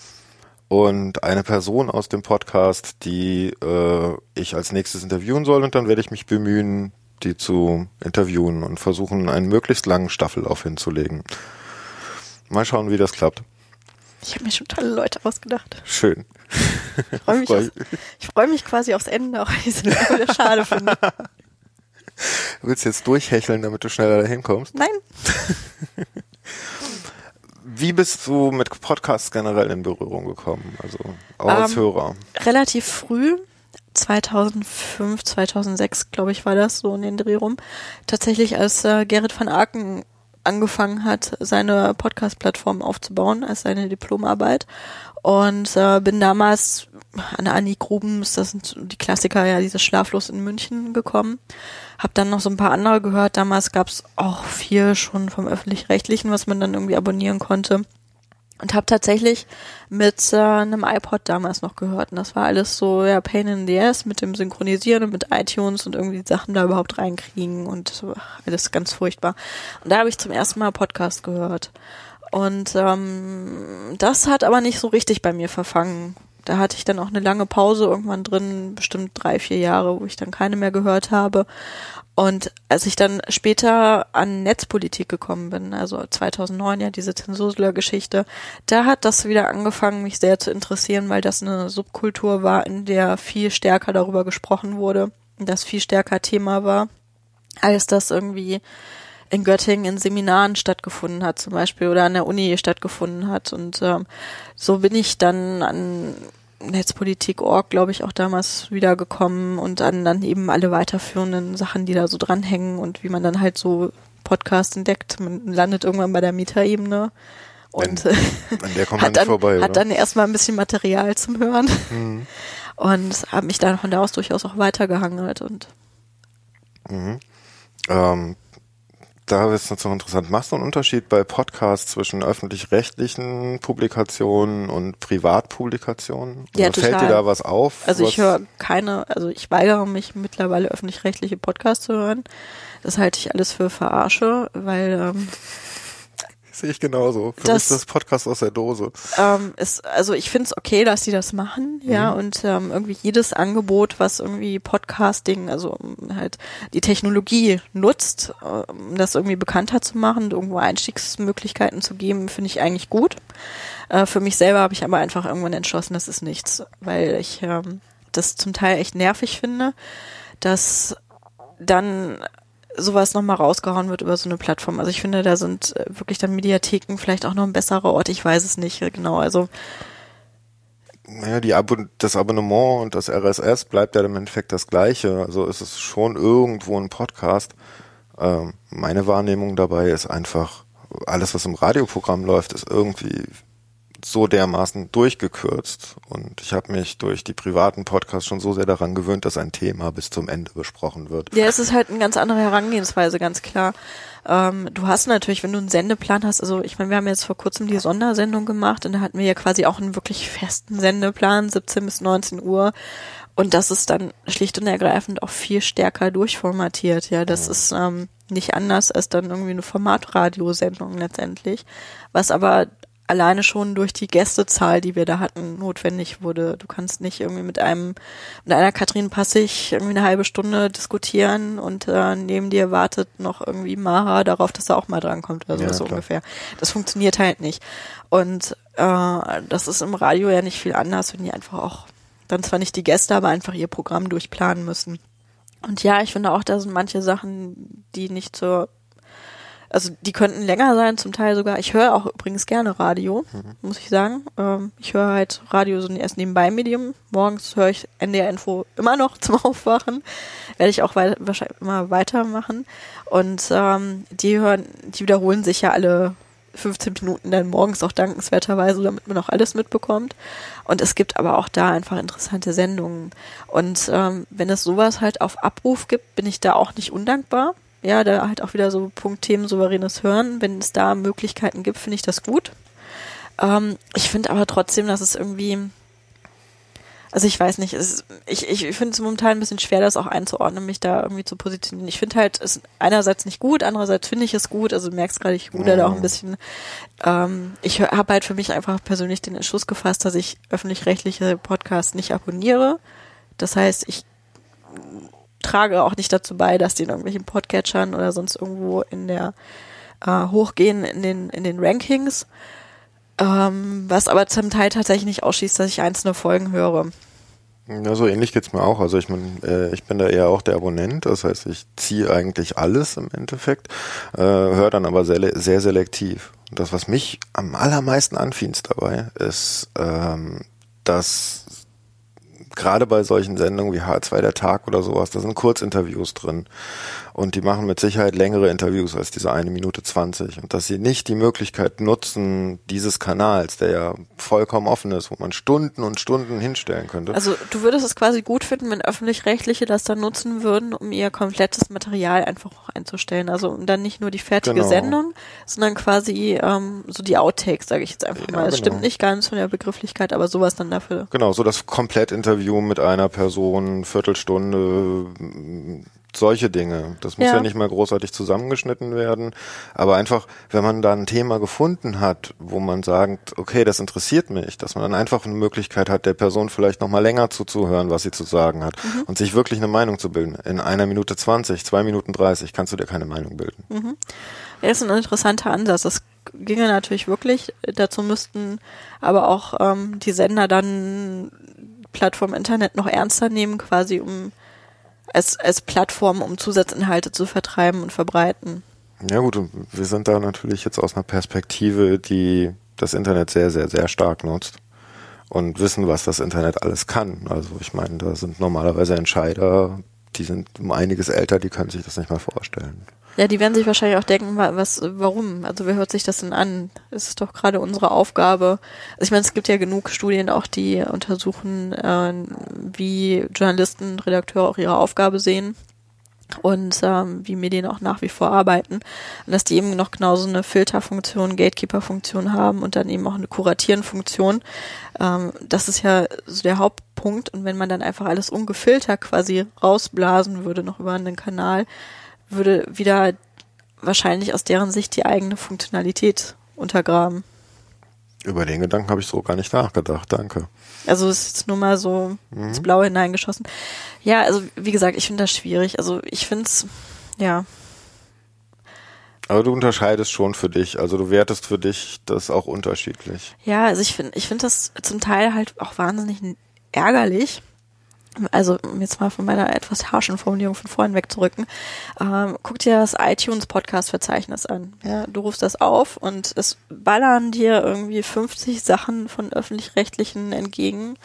Und eine Person aus dem Podcast, die äh, ich als nächstes interviewen soll. Und dann werde ich mich bemühen, die zu interviewen und versuchen, einen möglichst langen Staffellauf hinzulegen. Mal schauen, wie das klappt. Ich habe mir schon tolle Leute ausgedacht. Schön. Ich freue mich, auf, ich freu mich quasi aufs Ende, auch wenn ich es wieder schade finde. Du willst jetzt durchhecheln, damit du schneller dahin kommst. Nein, <laughs> Wie bist du mit Podcasts generell in Berührung gekommen? Also auch als Ähm, Hörer. relativ früh, 2005, 2006, glaube ich, war das so in den Dreh rum. Tatsächlich, als äh, Gerrit van Aken angefangen hat, seine Podcast-Plattform aufzubauen, als seine Diplomarbeit. Und äh, bin damals an Annie Grubens, das sind die Klassiker, ja, dieses Schlaflos in München gekommen. Hab dann noch so ein paar andere gehört. Damals gab's auch viel schon vom Öffentlich-Rechtlichen, was man dann irgendwie abonnieren konnte. Und habe tatsächlich mit äh, einem iPod damals noch gehört. Und das war alles so, ja, Pain in the Ass mit dem Synchronisieren und mit iTunes und irgendwie die Sachen da überhaupt reinkriegen und alles ganz furchtbar. Und da habe ich zum ersten Mal Podcast gehört. Und ähm, das hat aber nicht so richtig bei mir verfangen. Da hatte ich dann auch eine lange Pause irgendwann drin, bestimmt drei, vier Jahre, wo ich dann keine mehr gehört habe. Und als ich dann später an Netzpolitik gekommen bin, also 2009 ja diese Zensursler-Geschichte, da hat das wieder angefangen, mich sehr zu interessieren, weil das eine Subkultur war, in der viel stärker darüber gesprochen wurde, das viel stärker Thema war, als das irgendwie in Göttingen in Seminaren stattgefunden hat zum Beispiel oder an der Uni stattgefunden hat. Und ähm, so bin ich dann an Netzpolitik.org, glaube ich, auch damals wiedergekommen und an dann eben alle weiterführenden Sachen, die da so dranhängen und wie man dann halt so Podcasts entdeckt. Man landet irgendwann bei der Mieterebene und An der kommt <laughs> man hat nicht dann, vorbei, hat dann erstmal ein bisschen Material zum Hören Mhm. <laughs> und habe mich dann von da aus durchaus auch weitergehangelt und Ähm, da ist es noch interessant. Machst du einen Unterschied bei Podcasts zwischen öffentlich-rechtlichen Publikationen und Privatpublikationen? Ja, Oder Fällt total. dir da was auf? Also was, ich höre keine, also ich weigere mich mittlerweile öffentlich-rechtliche Podcasts zu hören. Das halte ich alles für Verarsche, weil ähm, Sehe ich genauso. Für Das- mich ist das Podcast aus der Dose. ähm, ist, also ich finde es okay, dass sie das machen, ja, Mhm. und ähm, irgendwie jedes Angebot, was irgendwie Podcasting, also um halt die Technologie nutzt, äh, um das irgendwie bekannter zu machen und irgendwo Einstiegsmöglichkeiten zu geben, finde ich eigentlich gut. Äh, für mich selber habe ich aber einfach irgendwann entschlossen, das ist nichts, weil ich ähm, das zum Teil echt nervig finde, dass dann sowas nochmal rausgehauen wird über so eine Plattform. Also ich finde, da sind äh, wirklich dann Mediatheken vielleicht auch noch ein besserer Ort. Ich weiß es nicht genau. Also Naja, die Abo das Abonnement und das RSS bleibt ja im Endeffekt das gleiche. Also es ist schon irgendwo ein Podcast. Ähm, meine Wahrnehmung dabei ist einfach, alles, was im Radioprogramm läuft, ist irgendwie so dermaßen durchgekürzt und ich habe mich durch die privaten Podcasts schon so sehr daran gewöhnt, dass ein Thema bis zum Ende besprochen wird. Ja, es ist halt eine ganz andere Herangehensweise, ganz klar. Ähm, du hast natürlich, wenn du einen Sendeplan hast, also ich meine, wir haben jetzt vor kurzem die Sondersendung gemacht und da hatten wir ja quasi auch einen wirklich festen Sendeplan, 17 bis 19 Uhr. Und das ist dann schlicht und ergreifend auch viel stärker durchformatiert. Ja, das ist ähm, nicht anders als dann irgendwie eine Formatradiosendung letztendlich. Was aber alleine schon durch die Gästezahl, die wir da hatten, notwendig wurde. Du kannst nicht irgendwie mit einem, mit einer Katrin Passig irgendwie eine halbe Stunde diskutieren und äh, neben dir wartet noch irgendwie Mara darauf, dass er auch mal drankommt oder so, ja, so ungefähr. Das funktioniert halt nicht. Und äh, das ist im Radio ja nicht viel anders, wenn die einfach auch dann zwar nicht die Gäste, aber einfach ihr Programm durchplanen müssen. Und ja, ich finde auch, da sind manche Sachen, die nicht zur also die könnten länger sein, zum Teil sogar. Ich höre auch übrigens gerne Radio, mhm. muss ich sagen. Ähm, ich höre halt Radio so erst nebenbei Medium. Morgens höre ich NDR Info immer noch <laughs> zum Aufwachen. Werde ich auch wei wahrscheinlich immer weitermachen. Und ähm, die hören, die wiederholen sich ja alle 15 Minuten dann morgens auch dankenswerterweise, damit man auch alles mitbekommt. Und es gibt aber auch da einfach interessante Sendungen. Und ähm, wenn es sowas halt auf Abruf gibt, bin ich da auch nicht undankbar ja, da halt auch wieder so Punkt Themen souveränes Hören. Wenn es da Möglichkeiten gibt, finde ich das gut. Ähm, ich finde aber trotzdem, dass es irgendwie, also ich weiß nicht, es, ich, ich finde es momentan ein bisschen schwer, das auch einzuordnen, mich da irgendwie zu positionieren. Ich finde halt, es einerseits nicht gut, andererseits finde ich es gut. Also du merkst gerade, ich ruder da auch ein bisschen. Ähm, ich habe halt für mich einfach persönlich den Entschluss gefasst, dass ich öffentlich-rechtliche Podcasts nicht abonniere. Das heißt, ich trage auch nicht dazu bei, dass die in irgendwelchen Podcatchern oder sonst irgendwo in der äh, hochgehen in den, in den Rankings. Ähm, was aber zum Teil tatsächlich nicht ausschließt, dass ich einzelne Folgen höre. Ja, so ähnlich geht's mir auch. Also ich mein, äh, ich bin da eher auch der Abonnent, das heißt, ich ziehe eigentlich alles im Endeffekt, äh, höre dann aber sehr, sehr selektiv. Und das, was mich am allermeisten anfienst dabei, ist, ähm, dass gerade bei solchen Sendungen wie H2 der Tag oder sowas, da sind Kurzinterviews drin. Und die machen mit Sicherheit längere Interviews als diese eine Minute zwanzig. Und dass sie nicht die Möglichkeit nutzen, dieses Kanals, der ja vollkommen offen ist, wo man Stunden und Stunden hinstellen könnte. Also du würdest es quasi gut finden, wenn öffentlich-rechtliche das dann nutzen würden, um ihr komplettes Material einfach auch einzustellen. Also um dann nicht nur die fertige genau. Sendung, sondern quasi ähm, so die Outtakes, sage ich jetzt einfach ja, mal. Es genau. stimmt nicht ganz von der Begrifflichkeit, aber sowas dann dafür. Genau, so das Komplettinterview mit einer Person, Viertelstunde, solche Dinge. Das muss ja. ja. nicht mal großartig zusammengeschnitten werden. Aber einfach, wenn man da ein Thema gefunden hat, wo man sagt, okay, das interessiert mich, dass man dann einfach eine Möglichkeit hat, der Person vielleicht noch mal länger zuzuhören, was sie zu sagen hat mhm. und sich wirklich eine Meinung zu bilden. In einer Minute zwanzig, zwei Minuten dreißig kannst du dir keine Meinung bilden. Mhm. Ja, ist ein interessanter Ansatz. Das ginge natürlich wirklich. Dazu müssten aber auch ähm, die Sender dann Plattform Internet noch ernster nehmen, quasi um als, als Plattform, um Zusatzinhalte zu vertreiben und verbreiten. Ja gut, wir sind da natürlich jetzt aus einer Perspektive, die das Internet sehr, sehr, sehr stark nutzt und wissen, was das Internet alles kann. Also ich meine, da sind normalerweise Entscheider, die sind um einiges älter, die können sich das nicht mal vorstellen. Ja, die werden sich wahrscheinlich auch denken, was, warum? Also wer hört sich das denn an? Es ist doch gerade unsere Aufgabe. Also ich meine, es gibt ja genug Studien auch, die untersuchen, äh, wie Journalisten, Redakteure auch ihre Aufgabe sehen und ähm, wie Medien auch nach wie vor arbeiten. Und dass die eben noch genauso eine Filterfunktion, Gatekeeper-Funktion haben und dann eben auch eine Kuratieren-Funktion. Ähm, das ist ja so der Hauptpunkt. Und wenn man dann einfach alles ungefiltert quasi rausblasen würde, noch über einen Kanal, würde wieder wahrscheinlich aus deren Sicht die eigene Funktionalität untergraben. Über den Gedanken habe ich so gar nicht nachgedacht, danke. Also es ist jetzt nur mal so mhm. ins Blaue hineingeschossen. Ja, also wie gesagt, ich finde das schwierig. Also ich finde es, ja. Aber du unterscheidest schon für dich, also du wertest für dich das auch unterschiedlich. Ja, also ich finde, ich finde das zum Teil halt auch wahnsinnig ärgerlich, also um jetzt mal von meiner etwas harschen Formulierung von vorhin wegzurücken, ähm, guck dir das iTunes Podcast Verzeichnis an. Ja, du rufst das auf und es ballern dir irgendwie 50 Sachen von öffentlich-rechtlichen entgegen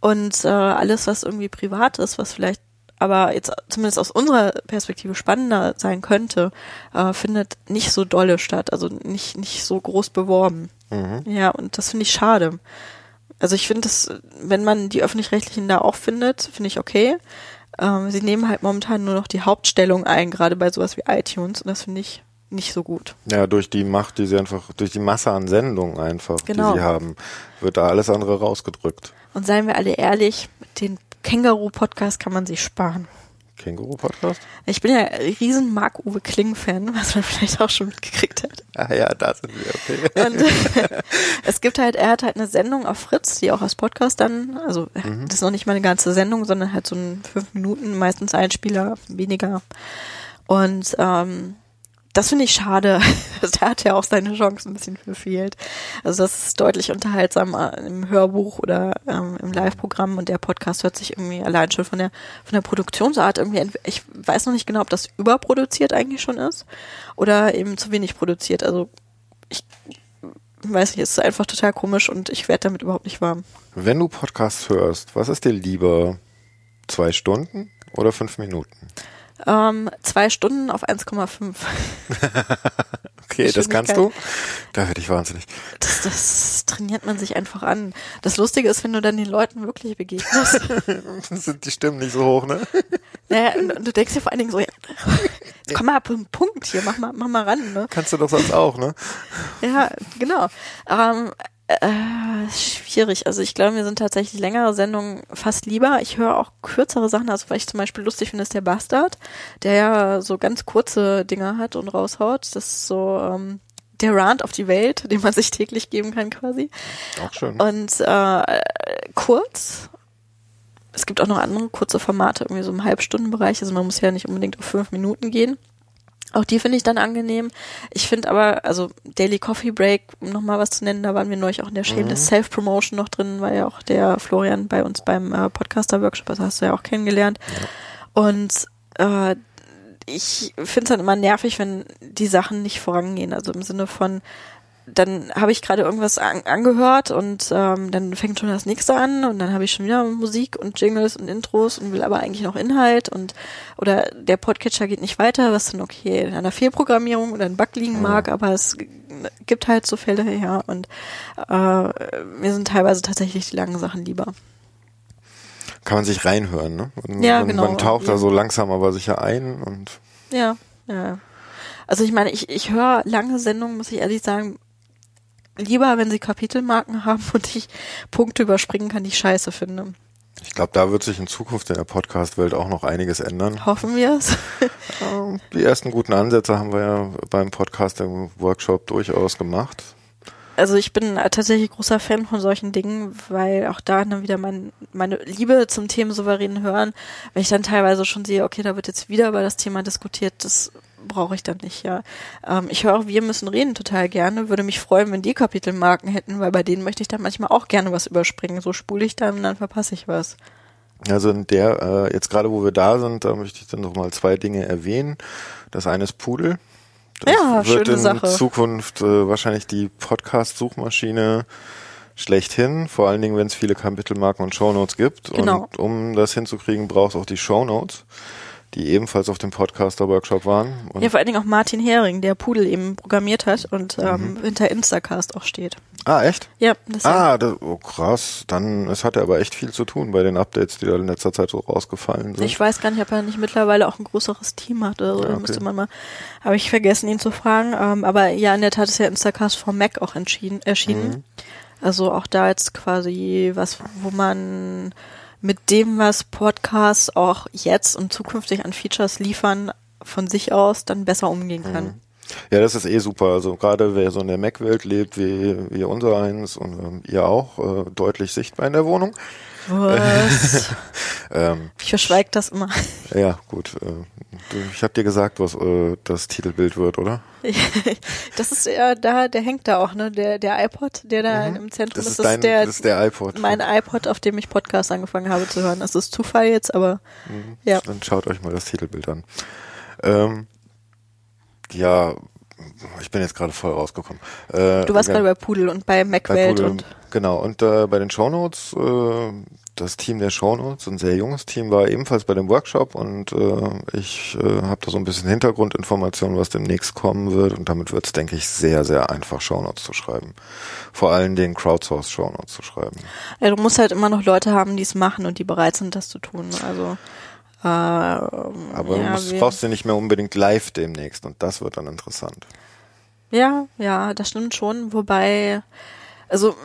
und äh, alles, was irgendwie privat ist, was vielleicht aber jetzt zumindest aus unserer Perspektive spannender sein könnte, äh, findet nicht so dolle statt, also nicht, nicht so groß beworben. Mhm. Ja, und das finde ich schade. Also ich finde das, wenn man die öffentlich-rechtlichen da auch findet, finde ich okay. Ähm, sie nehmen halt momentan nur noch die Hauptstellung ein, gerade bei sowas wie iTunes, und das finde ich nicht so gut. Ja, durch die Macht, die sie einfach, durch die Masse an Sendungen einfach, Genau. die sie haben, wird da alles andere rausgedrückt. Und seien wir alle ehrlich, den Känguru-Podcast kann man sich sparen. Känguru-Podcast? Ich bin ja ein riesen Marc-Uwe Kling-Fan, was man vielleicht auch schon mitgekriegt hat. Ah ja, da sind wir, okay. Und <laughs> es gibt halt, er hat halt eine Sendung auf Fritz, die auch als Podcast dann, also Mhm. das ist noch nicht mal eine ganze Sendung, sondern halt so ein fünf Minuten, meistens ein Spieler, weniger. Und ähm, das finde ich schade. <laughs> da hat er auch seine Chance ein bisschen verfehlt. Also das ist deutlich unterhaltsamer im Hörbuch oder ähm, im Live-Programm und der Podcast hört sich irgendwie allein schon von der von der Produktionsart irgendwie. Ich weiß noch nicht genau, ob das überproduziert eigentlich schon ist oder eben zu wenig produziert. Also ich weiß nicht, es ist einfach total komisch und ich werde damit überhaupt nicht warm. Wenn du Podcasts hörst, was ist dir lieber? Zwei Stunden oder fünf Minuten? Ähm, zwei Stunden auf 1,5. <laughs> <laughs> Okay, das kannst du? Da werde ich wahnsinnig. Das, das trainiert man sich einfach an. Das Lustige ist, wenn du dann den Leuten wirklich begegnest. <laughs> Sind die Stimmen nicht so hoch, ne? naja, und, du denkst dir vor allen Dingen so, ja, komm mal auf den Punkt hier, mach mal, mach mal ran, ne? Kannst du doch sonst auch, ne? Ja, genau. Ähm, äh, schwierig. Also ich glaube, mir sind tatsächlich längere Sendungen fast lieber. Ich höre auch kürzere Sachen. Also was ich zum Beispiel lustig finde, ist der Bastard, der ja so ganz kurze Dinger hat und raushaut. Das ist so ähm, der Rant auf die Welt, den man sich täglich geben kann quasi. Auch schön. Und äh, kurz. Es gibt auch noch andere kurze Formate, irgendwie so im Halbstundenbereich. Also man muss ja nicht unbedingt auf fünf Minuten gehen. Auch die finde ich dann angenehm. Ich finde aber, also Daily Coffee Break, um nochmal was zu nennen, da waren wir neulich auch in der Shameless Self-Promotion noch drin, war ja auch der Florian bei uns beim äh, Podcaster-Workshop, das hast du ja auch kennengelernt. Und äh, ich finde es dann immer nervig, wenn die Sachen nicht vorangehen. Also im Sinne von, dann habe ich gerade irgendwas an, angehört und ähm, dann fängt schon das nächste an und dann habe ich schon wieder Musik und Jingles und Intros und will aber eigentlich noch Inhalt und oder der Podcatcher geht nicht weiter, was dann okay in einer Fehlprogrammierung oder ein Bug liegen mag, aber es gibt halt so Fälle, ja und äh, mir sind teilweise tatsächlich die langen Sachen lieber. Kann man sich reinhören, ne? Und Ja, man, genau. Man taucht da Ja. so langsam aber sicher ein und Ja, ja. Also ich meine, ich, ich höre lange Sendungen, muss ich ehrlich sagen, lieber, wenn sie Kapitelmarken haben <laughs> und ich Punkte überspringen kann, die ich scheiße finde. ich glaube, da wird sich in Zukunft in der Podcast-Welt auch noch einiges ändern. Hoffen wir es. <laughs> Ähm, Die ersten guten Ansätze haben wir ja beim Podcasting-Workshop durchaus gemacht. Also ich bin tatsächlich großer Fan von solchen Dingen, weil auch da dann wieder mein, meine Liebe zum Thema souverän hören, wenn ich dann teilweise schon sehe, okay, da wird jetzt wieder über das Thema diskutiert, das brauche ich dann nicht, ja. Ähm, ich höre auch Wir müssen reden total gerne, würde mich freuen, wenn die Kapitelmarken hätten, weil bei denen möchte ich dann manchmal auch gerne was überspringen. So spule ich dann und dann verpasse ich was. Also in der, äh, jetzt gerade wo wir da sind, da möchte ich dann noch mal zwei Dinge erwähnen. Das eine ist Pudel. Das Ja, wird in Sache. Zukunft äh, wahrscheinlich die Podcast-Suchmaschine schlechthin, vor allen Dingen, wenn es viele Kapitelmarken und Shownotes gibt. Genau. Und um das hinzukriegen, brauchst du auch die Shownotes, die ebenfalls auf dem Podcaster-Workshop waren. Ja, vor allen Dingen auch Martin Hering, der Pudel eben programmiert hat und ähm, hinter Instacast auch steht. ah, echt? Ja, das Ah, das, oh krass. Dann, es hat er aber echt viel zu tun bei den Updates, die da in letzter Zeit so rausgefallen sind. Ich weiß gar nicht, ob er nicht mittlerweile auch ein größeres Team hat oder so. Ja, okay. müsste man mal. Habe ich vergessen, ihn zu fragen. Ähm, aber ja, in der Tat ist ja Instacast for Mac auch erschienen. Mhm. Also auch da jetzt quasi was, wo man mit dem, was Podcasts auch jetzt und zukünftig an Features liefern, von sich aus dann besser umgehen kann. Mhm. Ja, das ist eh super. Also gerade wer so in der Mac-Welt lebt, wie, wie unser eins und ähm, ihr auch, äh, deutlich sichtbar in der Wohnung. Was? <laughs> Ähm, ich verschweige das immer. ja, gut. Äh, ich habe dir gesagt, was äh, das Titelbild wird, oder? <laughs> das ist ja da, der hängt da auch, ne? Der, der iPod, der da im Zentrum Mhm. Das ist, ist, dein, der, das ist der iPod. mein iPod, auf dem ich Podcast angefangen habe zu hören. Das ist Zufall jetzt, aber ja. Dann schaut euch mal das Titelbild an. Ähm, ja, ich bin jetzt gerade voll rausgekommen. Äh, Du warst gerade bei Pudel und bei MacWelt und Genau, und äh, bei den Shownotes, äh, das Team der Shownotes, ein sehr junges Team, war ebenfalls bei dem Workshop und äh, ich äh, habe da so ein bisschen Hintergrundinformationen, was demnächst kommen wird und damit wird es, denke ich, sehr, sehr einfach, Shownotes zu schreiben. Vor allem den Crowdsource Shownotes zu schreiben. ja, du musst halt immer noch Leute haben, die es machen und die bereit sind, das zu tun. Also äh, Aber ja, du musst, brauchst du nicht mehr unbedingt live demnächst und das wird dann interessant. Ja, ja, das stimmt schon. Wobei, also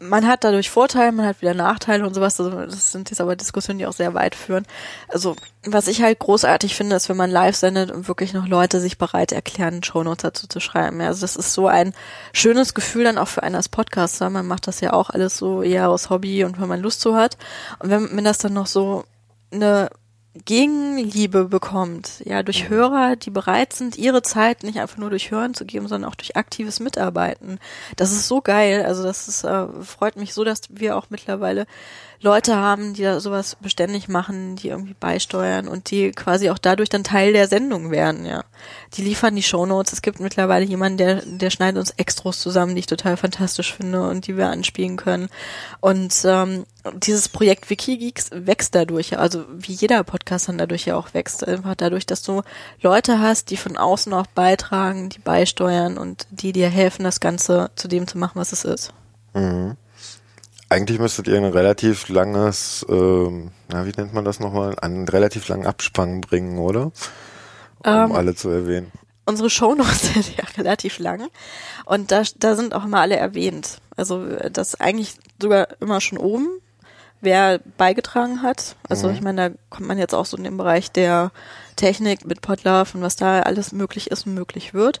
man hat dadurch Vorteile, man hat wieder Nachteile und sowas. Also das sind jetzt aber Diskussionen, die auch sehr weit führen. Also was ich halt großartig finde, ist, wenn man live sendet und wirklich noch Leute sich bereit erklären, Shownotes dazu zu schreiben. Ja, also das ist so ein schönes Gefühl dann auch für einen als Podcaster. Man macht das ja auch alles so eher aus Hobby und wenn man Lust zu hat. Und wenn, wenn das dann noch so eine Gegenliebe bekommt, ja, durch Hörer, die bereit sind, ihre Zeit nicht einfach nur durch Hören zu geben, sondern auch durch aktives Mitarbeiten. Das ist so geil. Also das ist, äh, freut mich so, dass wir auch mittlerweile Leute haben, die da sowas beständig machen, die irgendwie beisteuern und die quasi auch dadurch dann Teil der Sendung werden, ja. Die liefern die Shownotes. Es gibt mittlerweile jemanden, der, der schneidet uns Extros zusammen, die ich total fantastisch finde und die wir anspielen können. Und ähm, dieses Projekt Wikigeeks wächst dadurch, also wie jeder Podcast dann dadurch ja auch wächst, einfach dadurch, dass du Leute hast, die von außen auch beitragen, die beisteuern und die dir helfen, das Ganze zu dem zu machen, was es ist. Mhm. Eigentlich müsstet ihr ein relativ langes, ähm, na, wie nennt man das nochmal, einen relativ langen Abspann bringen, oder? Um Ähm, alle zu erwähnen. unsere Shownotes <laughs> sind ja relativ lang und da, da sind auch immer alle erwähnt. Also das eigentlich sogar immer schon oben, wer beigetragen hat. Also ich meine, da kommt man jetzt auch so in den Bereich der Technik mit Podlove und was da alles möglich ist und möglich wird.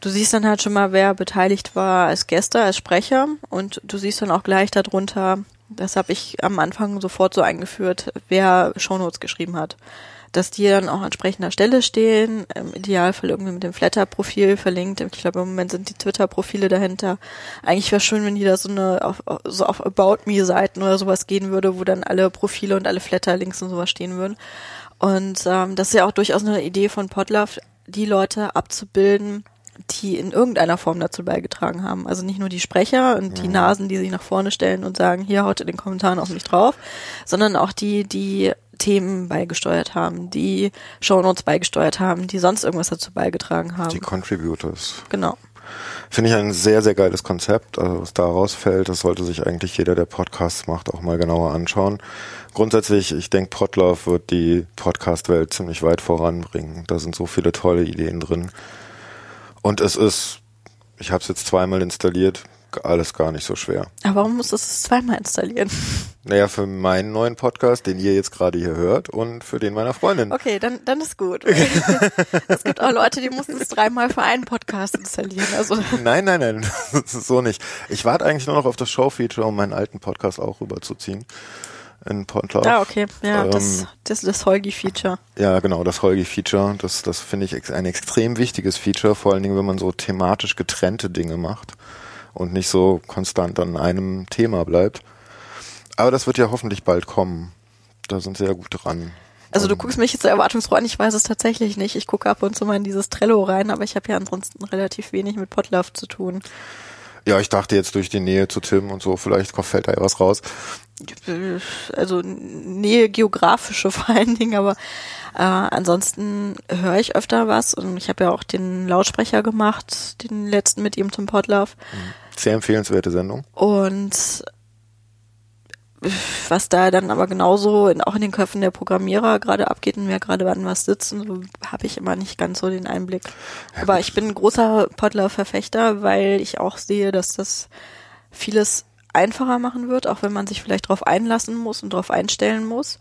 Du siehst dann halt schon mal, wer beteiligt war als Gäste, als Sprecher und du siehst dann auch gleich darunter, das habe ich am Anfang sofort so eingeführt, wer Shownotes geschrieben hat. Dass die dann auch an entsprechender Stelle stehen, im Idealfall irgendwie mit dem Flatter-Profil verlinkt. Ich glaube, im Moment sind die Twitter-Profile dahinter. Eigentlich wäre schön, wenn die da so eine auf, so auf About Me-Seiten oder sowas gehen würde, wo dann alle Profile und alle Flatter-Links und sowas stehen würden. Und ähm, das ist ja auch durchaus eine Idee von Podlove, die Leute abzubilden, die in irgendeiner Form dazu beigetragen haben. Also nicht nur die Sprecher und die Nasen, die sich nach vorne stellen und sagen, hier haut in den Kommentaren auf mich drauf, sondern auch die, die Themen beigesteuert haben, die Shownotes beigesteuert haben, die sonst irgendwas dazu beigetragen haben. Die Contributors. genau. Finde ich ein sehr, sehr geiles Konzept. Also was da rausfällt, das sollte sich eigentlich jeder, der Podcasts macht, auch mal genauer anschauen. Grundsätzlich, ich denke, Podlove wird die Podcast-Welt ziemlich weit voranbringen. Da sind so viele tolle Ideen drin. Und es ist, ich habe es jetzt zweimal installiert, alles gar nicht so schwer. Aber warum musst du es zweimal installieren? Naja, für meinen neuen Podcast, den ihr jetzt gerade hier hört und für den meiner Freundin. Okay, dann, dann ist gut. <laughs> es gibt auch Leute, die mussten es dreimal für einen Podcast installieren. Also Nein, nein, nein, <laughs> das ist so nicht. Ich warte eigentlich nur noch auf das Show-Feature, um meinen alten Podcast auch rüberzuziehen. In Podlove. Ah, okay. Ja, Ähm, das, das das Holgi-Feature. Ja, genau, das Holgi-Feature, das, das finde ich ein extrem wichtiges Feature, vor allen Dingen, wenn man so thematisch getrennte Dinge macht und nicht so konstant an einem Thema bleibt. Aber das wird ja hoffentlich bald kommen. Da sind sie ja gut dran. Also du guckst mich jetzt so erwartungsfroh an, ich weiß es tatsächlich nicht. Ich gucke ab und zu mal in dieses Trello rein, aber ich habe ja ansonsten relativ wenig mit Podlove zu tun. Ja, ich dachte jetzt durch die Nähe zu Tim und so, vielleicht fällt da ja was raus. Also Nähe geografische <laughs> vor allen Dingen, aber äh, ansonsten höre ich öfter was und ich habe ja auch den Lautsprecher gemacht, den letzten mit ihm zum Podlove. Sehr empfehlenswerte Sendung. Und was da dann aber genauso in, auch in den Köpfen der Programmierer gerade abgeht und wer gerade wann was sitzt, so habe ich immer nicht ganz so den Einblick. aber ich bin ein großer Podler-Verfechter, weil ich auch sehe, dass das vieles einfacher machen wird, auch wenn man sich vielleicht darauf einlassen muss und darauf einstellen muss.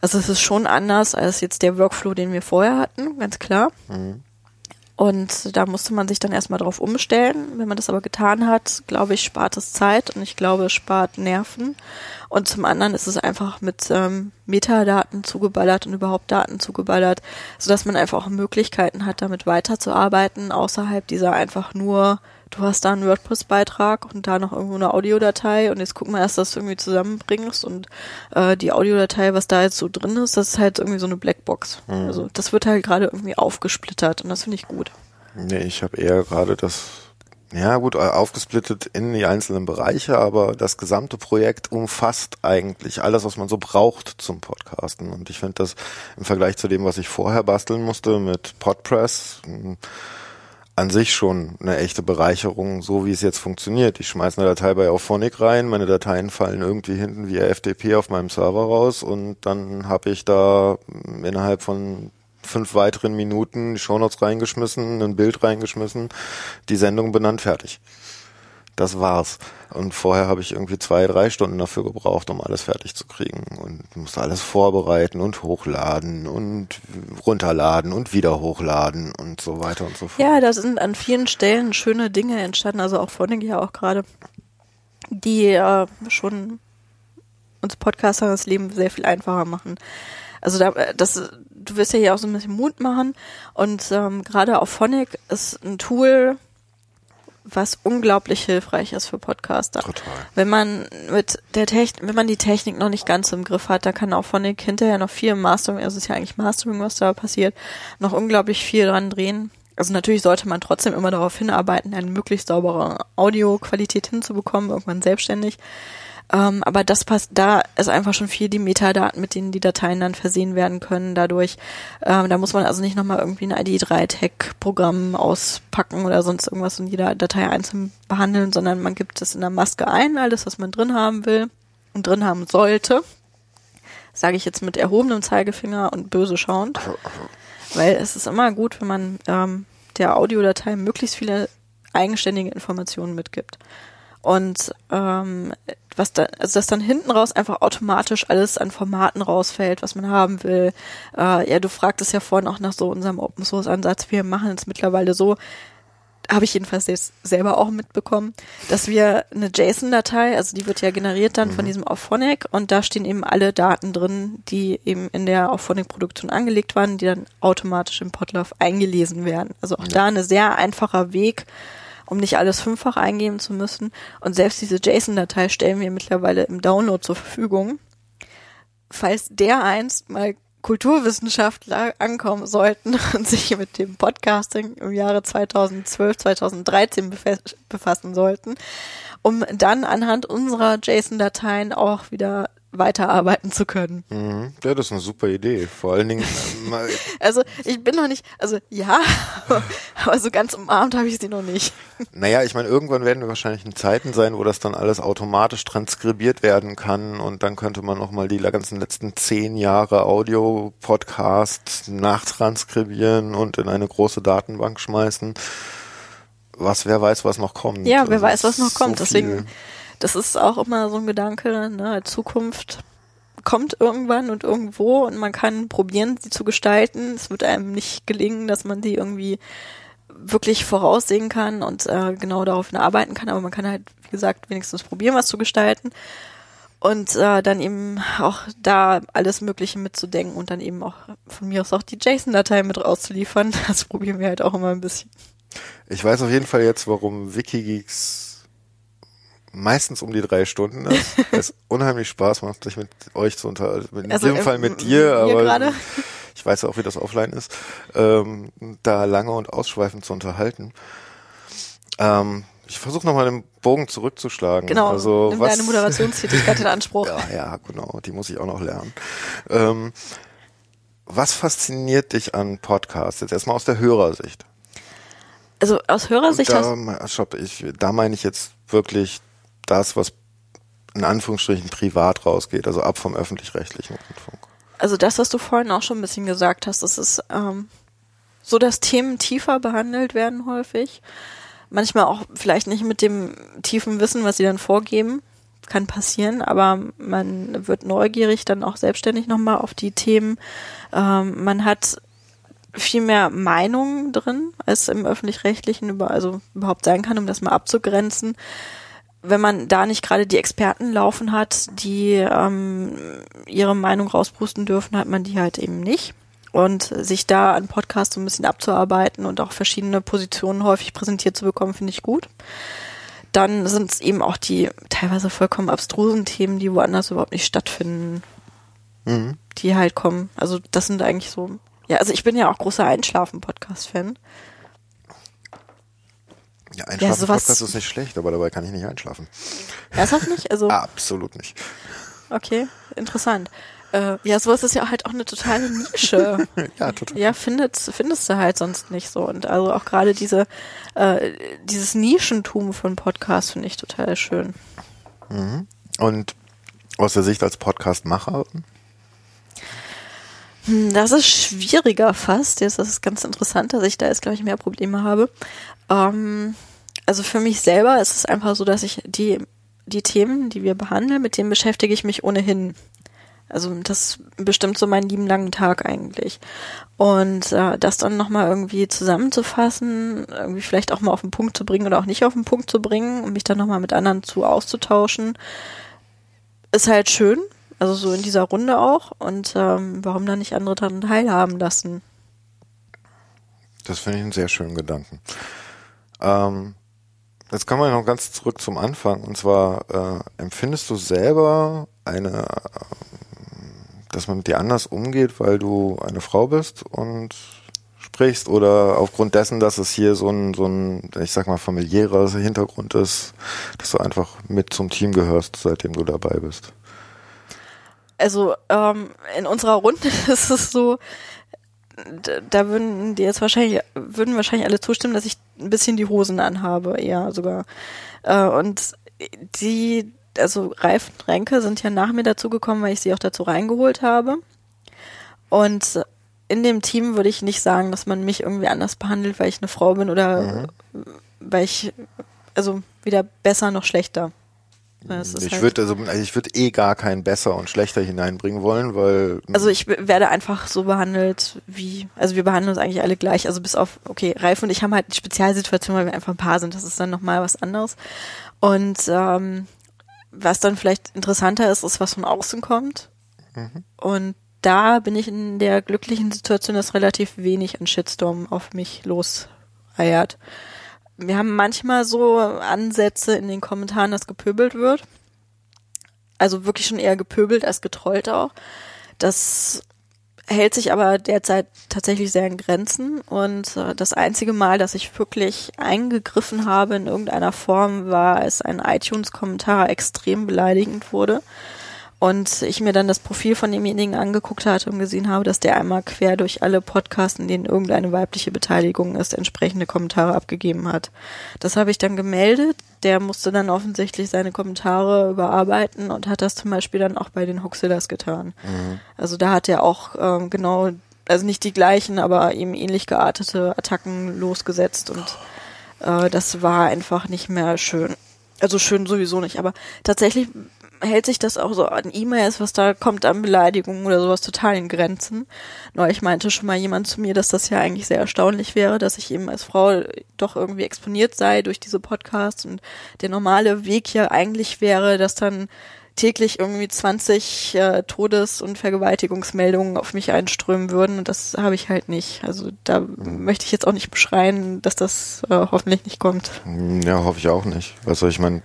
Also es ist schon anders als jetzt der Workflow, den wir vorher hatten, ganz klar. Und da musste man sich dann erstmal drauf umstellen. Wenn man das aber getan hat, glaube ich, spart es Zeit und ich glaube, es spart Nerven. Und zum anderen ist es einfach mit ähm, Metadaten zugeballert und überhaupt Daten zugeballert, sodass man einfach auch Möglichkeiten hat, damit weiterzuarbeiten, außerhalb dieser einfach nur, du hast da einen WordPress-Beitrag und da noch irgendwo eine Audiodatei und jetzt guck mal erst, dass du irgendwie zusammenbringst und äh, die Audiodatei, was da jetzt so drin ist, das ist halt irgendwie so eine Blackbox. Also das wird halt gerade irgendwie aufgesplittert und das finde ich gut. Nee, ich habe eher gerade das, ja gut, aufgesplittet in die einzelnen Bereiche, aber das gesamte Projekt umfasst eigentlich alles, was man so braucht zum Podcasten. Und ich finde das im Vergleich zu dem, was ich vorher basteln musste mit Podpress, an sich schon eine echte Bereicherung, so wie es jetzt funktioniert. Ich schmeiße eine Datei bei Auphonic rein, meine Dateien fallen irgendwie hinten via FTP auf meinem Server raus und dann habe ich da innerhalb von fünf weiteren Minuten die Shownotes reingeschmissen, ein Bild reingeschmissen, die Sendung benannt, fertig. Das war's. Und vorher habe ich irgendwie zwei, drei Stunden dafür gebraucht, um alles fertig zu kriegen. Und musste alles vorbereiten und hochladen und runterladen und wieder hochladen und so weiter und so fort. Ja, da sind an vielen Stellen schöne Dinge entstanden, also auch vorhin ja auch gerade, die äh, schon uns Podcaster das Leben sehr viel einfacher machen. Also da, das, du wirst ja hier auch so ein bisschen Mut machen und ähm, gerade auf Phonic ist ein Tool, was unglaublich hilfreich ist für Podcaster. Total. Wenn man mit der Technik, wenn man die Technik noch nicht ganz im Griff hat, da kann auch von den hinterher noch viel Mastering, also es ist ja eigentlich Mastering, was da passiert, noch unglaublich viel dran drehen. Also natürlich sollte man trotzdem immer darauf hinarbeiten, eine möglichst saubere Audioqualität hinzubekommen, irgendwann selbstständig. Ähm, aber das passt, da ist einfach schon viel die Metadaten, mit denen die Dateien dann versehen werden können. Dadurch, ähm, da muss man also nicht nochmal irgendwie ein ID3-Tag-Programm auspacken oder sonst irgendwas und jeder Datei einzeln behandeln, sondern man gibt es in der Maske ein, alles, was man drin haben will und drin haben sollte. Sage ich jetzt mit erhobenem Zeigefinger und böse schauend. Weil es ist immer gut, wenn man ähm, der Audiodatei möglichst viele eigenständige Informationen mitgibt. Und ähm, was da, also dass dann hinten raus einfach automatisch alles an Formaten rausfällt, was man haben will. Äh, ja, du fragtest ja vorhin auch nach so unserem Open Source Ansatz. Wir machen es mittlerweile so, habe ich jedenfalls jetzt selber auch mitbekommen, dass wir eine JSON-Datei, also die wird ja generiert dann mhm. von diesem Auphonic und da stehen eben alle Daten drin, die eben in der Auphonic-Produktion angelegt waren, die dann automatisch im Podlove eingelesen werden. Also auch ja. da ein sehr einfacher Weg, um nicht alles fünffach eingeben zu müssen. Und selbst diese JSON-Datei stellen wir mittlerweile im Download zur Verfügung. Falls der einst mal Kulturwissenschaftler ankommen sollten <laughs> und sich mit dem Podcasting im Jahre 2012, 2013 befassen sollten, um dann anhand unserer JSON-Dateien auch wieder weiterarbeiten zu können. Mhm. Ja, das ist eine super Idee. Vor allen Dingen. Äh, <laughs> also ich bin noch nicht, also ja, <laughs> aber so ganz umarmt habe ich sie noch nicht. <laughs> Naja, ich meine, irgendwann werden wir wahrscheinlich in Zeiten sein, wo das dann alles automatisch transkribiert werden kann und dann könnte man nochmal die ganzen letzten zehn Jahre Audio-Podcast nachtranskribieren und in eine große Datenbank schmeißen. Was, wer weiß, was noch kommt. Ja, wer also weiß, was noch kommt. So Deswegen das ist auch immer so ein Gedanke, ne, Zukunft kommt irgendwann und irgendwo und man kann probieren, sie zu gestalten. Es wird einem nicht gelingen, dass man die irgendwie wirklich voraussehen kann und äh, genau darauf arbeiten kann, aber man kann halt, wie gesagt, wenigstens probieren, was zu gestalten und äh, dann eben auch da alles Mögliche mitzudenken und dann eben auch von mir aus auch die JSON-Datei mit rauszuliefern. <laughs> Das probieren wir halt auch immer ein bisschen. Ich weiß auf jeden Fall jetzt, warum Wikigeeks meistens um die drei Stunden ist. <laughs> es unheimlich Spaß macht, sich mit euch zu unterhalten. In also, dem Fall mit dir, aber grade? ich weiß auch, wie das offline ist, ähm, da lange und ausschweifend zu unterhalten. Ähm, ich versuche nochmal den Bogen zurückzuschlagen. Genau, also, nimm was, deine Moderationstätigkeit in Anspruch. <laughs> ja, ja, genau, die muss ich auch noch lernen. Ähm, was fasziniert dich an Podcasts? Jetzt erstmal aus der Hörersicht. Also aus Hörersicht. Da, stopp, ich, da meine ich jetzt wirklich das, was in Anführungsstrichen privat rausgeht, also ab vom öffentlich-rechtlichen Rundfunk. Also das, was du vorhin auch schon ein bisschen gesagt hast, das ist ähm, so, dass Themen tiefer behandelt werden häufig. Manchmal auch vielleicht nicht mit dem tiefen Wissen, was sie dann vorgeben. Kann passieren, aber man wird neugierig dann auch selbstständig nochmal auf die Themen. Ähm, man hat viel mehr Meinungen drin, als im öffentlich-rechtlichen über, also überhaupt sein kann, um das mal abzugrenzen wenn man da nicht gerade die Experten laufen hat, die ähm, ihre Meinung rauspusten dürfen, hat man die halt eben nicht. Und sich da an Podcasts so ein bisschen abzuarbeiten und auch verschiedene Positionen häufig präsentiert zu bekommen, finde ich gut. Dann sind es eben auch die teilweise vollkommen abstrusen Themen, die woanders überhaupt nicht stattfinden, mhm. die halt kommen. Also das sind eigentlich so, ja, also ich bin ja auch großer Einschlafen-Podcast-Fan. Ja, Einschlafen-Podcast ja, ist nicht schlecht, aber dabei kann ich nicht einschlafen. Ernsthaft nicht? Also <laughs> Absolut nicht. Okay, interessant. Äh, ja, sowas ist ja halt auch eine totale Nische. <laughs> ja, total. Ja, findet, findest du halt sonst nicht so. Und also auch gerade diese, äh, dieses Nischentum von Podcasts finde ich total schön. Mhm. Und aus der Sicht als Podcastmacher? Hm, das ist schwieriger fast. Jetzt ist es ganz interessant, dass ich da jetzt, glaube ich, mehr Probleme habe. Ähm, also für mich selber ist es einfach so, dass ich die, die Themen, die wir behandeln, mit denen beschäftige ich mich ohnehin. Also das bestimmt so meinen lieben langen Tag eigentlich. Und äh, das dann nochmal irgendwie zusammenzufassen, irgendwie vielleicht auch mal auf den Punkt zu bringen oder auch nicht auf den Punkt zu bringen und mich dann nochmal mit anderen zu auszutauschen, ist halt schön. Also so in dieser Runde auch. Und ähm, warum dann nicht andere daran teilhaben lassen? Das finde ich einen sehr schönen Gedanken. Ähm, jetzt kommen wir noch ganz zurück zum Anfang. Und zwar, äh, empfindest du selber eine dass man mit dir anders umgeht, weil du eine Frau bist und sprichst oder aufgrund dessen, dass es hier so ein, so ein, ich sag mal, familiärer Hintergrund ist, dass du einfach mit zum Team gehörst, seitdem du dabei bist? Also ähm, in unserer Runde <laughs> ist es so, da würden die jetzt wahrscheinlich, würden wahrscheinlich alle zustimmen, dass ich ein bisschen die Hosen anhabe, eher sogar. Äh, und die also Ralf und Renke sind ja nach mir dazugekommen, weil ich sie auch dazu reingeholt habe. Und in dem Team würde ich nicht sagen, dass man mich irgendwie anders behandelt, weil ich eine Frau bin oder mhm. weil ich, also weder besser noch schlechter. Ich halt würde also, also ich würde eh gar keinen besser und schlechter hineinbringen wollen, weil also ich werde einfach so behandelt wie also wir behandeln uns eigentlich alle gleich, also bis auf okay Ralf und ich haben halt eine Spezialsituation, weil wir einfach ein Paar sind, das ist dann nochmal was anderes und ähm, was dann vielleicht interessanter ist, ist, was von außen kommt. Mhm. Und da bin ich in der glücklichen Situation, dass relativ wenig an Shitstorm auf mich loseiert. Wir haben manchmal so Ansätze in den Kommentaren, dass gepöbelt wird. Also wirklich schon eher gepöbelt als getrollt auch. Das hält sich aber derzeit tatsächlich sehr in Grenzen und äh, das einzige Mal, dass ich wirklich eingegriffen habe in irgendeiner Form, war, als ein iTunes-Kommentar extrem beleidigend wurde und ich mir dann das Profil von demjenigen angeguckt hatte und gesehen habe, dass der einmal quer durch alle Podcasts, in denen irgendeine weibliche Beteiligung ist, entsprechende Kommentare abgegeben hat. Das habe ich dann gemeldet. Der musste dann offensichtlich seine Kommentare überarbeiten und hat das zum Beispiel dann auch bei den Hoxillas getan. Mhm. Also da hat er auch ähm, genau, also nicht die gleichen, aber eben ähnlich geartete Attacken losgesetzt und äh, das war einfach nicht mehr schön. Also schön sowieso nicht, aber tatsächlich hält sich das auch so an E-Mails, was da kommt an Beleidigungen oder sowas total in Grenzen. Nur ich meinte schon mal jemand zu mir, dass das ja eigentlich sehr erstaunlich wäre, dass ich eben als Frau doch irgendwie exponiert sei durch diese Podcasts und der normale Weg ja eigentlich wäre, dass dann täglich irgendwie 20 äh, Todes- und Vergewaltigungsmeldungen auf mich einströmen würden und das habe ich halt nicht. Also da mhm. möchte ich jetzt auch nicht beschreien, dass das äh, hoffentlich nicht kommt. Ja, hoffe ich auch nicht. Also ich meine,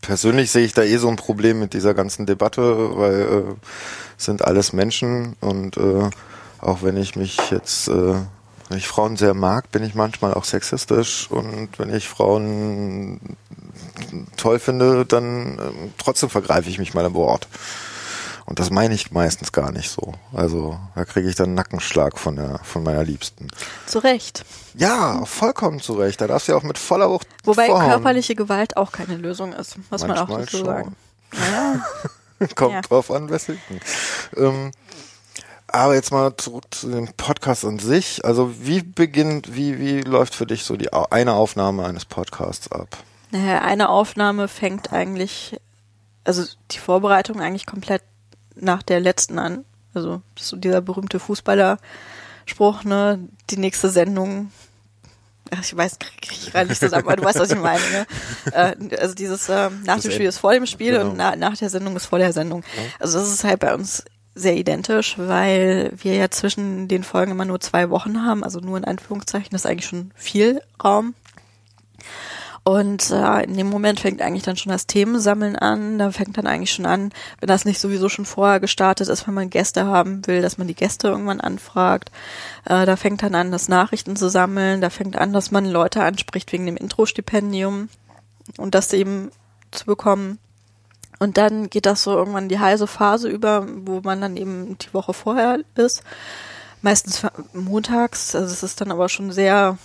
persönlich sehe ich da eh so ein Problem mit dieser ganzen Debatte, weil äh, sind alles Menschen und äh, auch wenn ich mich jetzt, äh, wenn ich Frauen sehr mag, bin ich manchmal auch sexistisch und wenn ich Frauen toll finde, dann äh, trotzdem vergreife ich mich mal im Wort. Und das meine ich meistens gar nicht so. Also da kriege ich dann einen Nackenschlag von der von meiner Liebsten. Zu Recht. Ja, vollkommen zu Recht. Da darfst du ja auch mit voller Wucht. Wobei vorhauen. körperliche Gewalt auch keine Lösung ist, muss Manchmal man auch dazu sagen. Naja. <laughs> Kommt ja. drauf an, weswegen. Ähm, aber jetzt mal zurück zu dem Podcast an sich. Also wie beginnt, wie, wie läuft für dich so die eine Aufnahme eines Podcasts ab? Naja, eine Aufnahme fängt eigentlich, also die Vorbereitung eigentlich komplett nach der letzten an. Also so dieser berühmte Fußballerspruch, ne? Die nächste Sendung. Ach, ich weiß, kriege ich gerade nicht zusammen, aber du weißt, was ich meine. Ne? <laughs> Äh, also dieses äh, nach das dem Spiel ist vor dem Spiel genau. und na, nach der Sendung ist vor der Sendung. Also das ist halt bei uns sehr identisch, weil wir ja zwischen den Folgen immer nur zwei Wochen haben, also nur in Anführungszeichen, das ist eigentlich schon viel Raum. Und äh, in dem Moment fängt eigentlich dann schon das Themensammeln an. Da fängt dann eigentlich schon an, wenn das nicht sowieso schon vorher gestartet ist, wenn man Gäste haben will, dass man die Gäste irgendwann anfragt. Äh, da fängt dann an, das Nachrichten zu sammeln. Da fängt an, dass man Leute anspricht wegen dem Intro-Stipendium und das eben zu bekommen. Und dann geht das so irgendwann die heiße Phase über, wo man dann eben die Woche vorher ist. Meistens montags, also es ist dann aber schon sehr,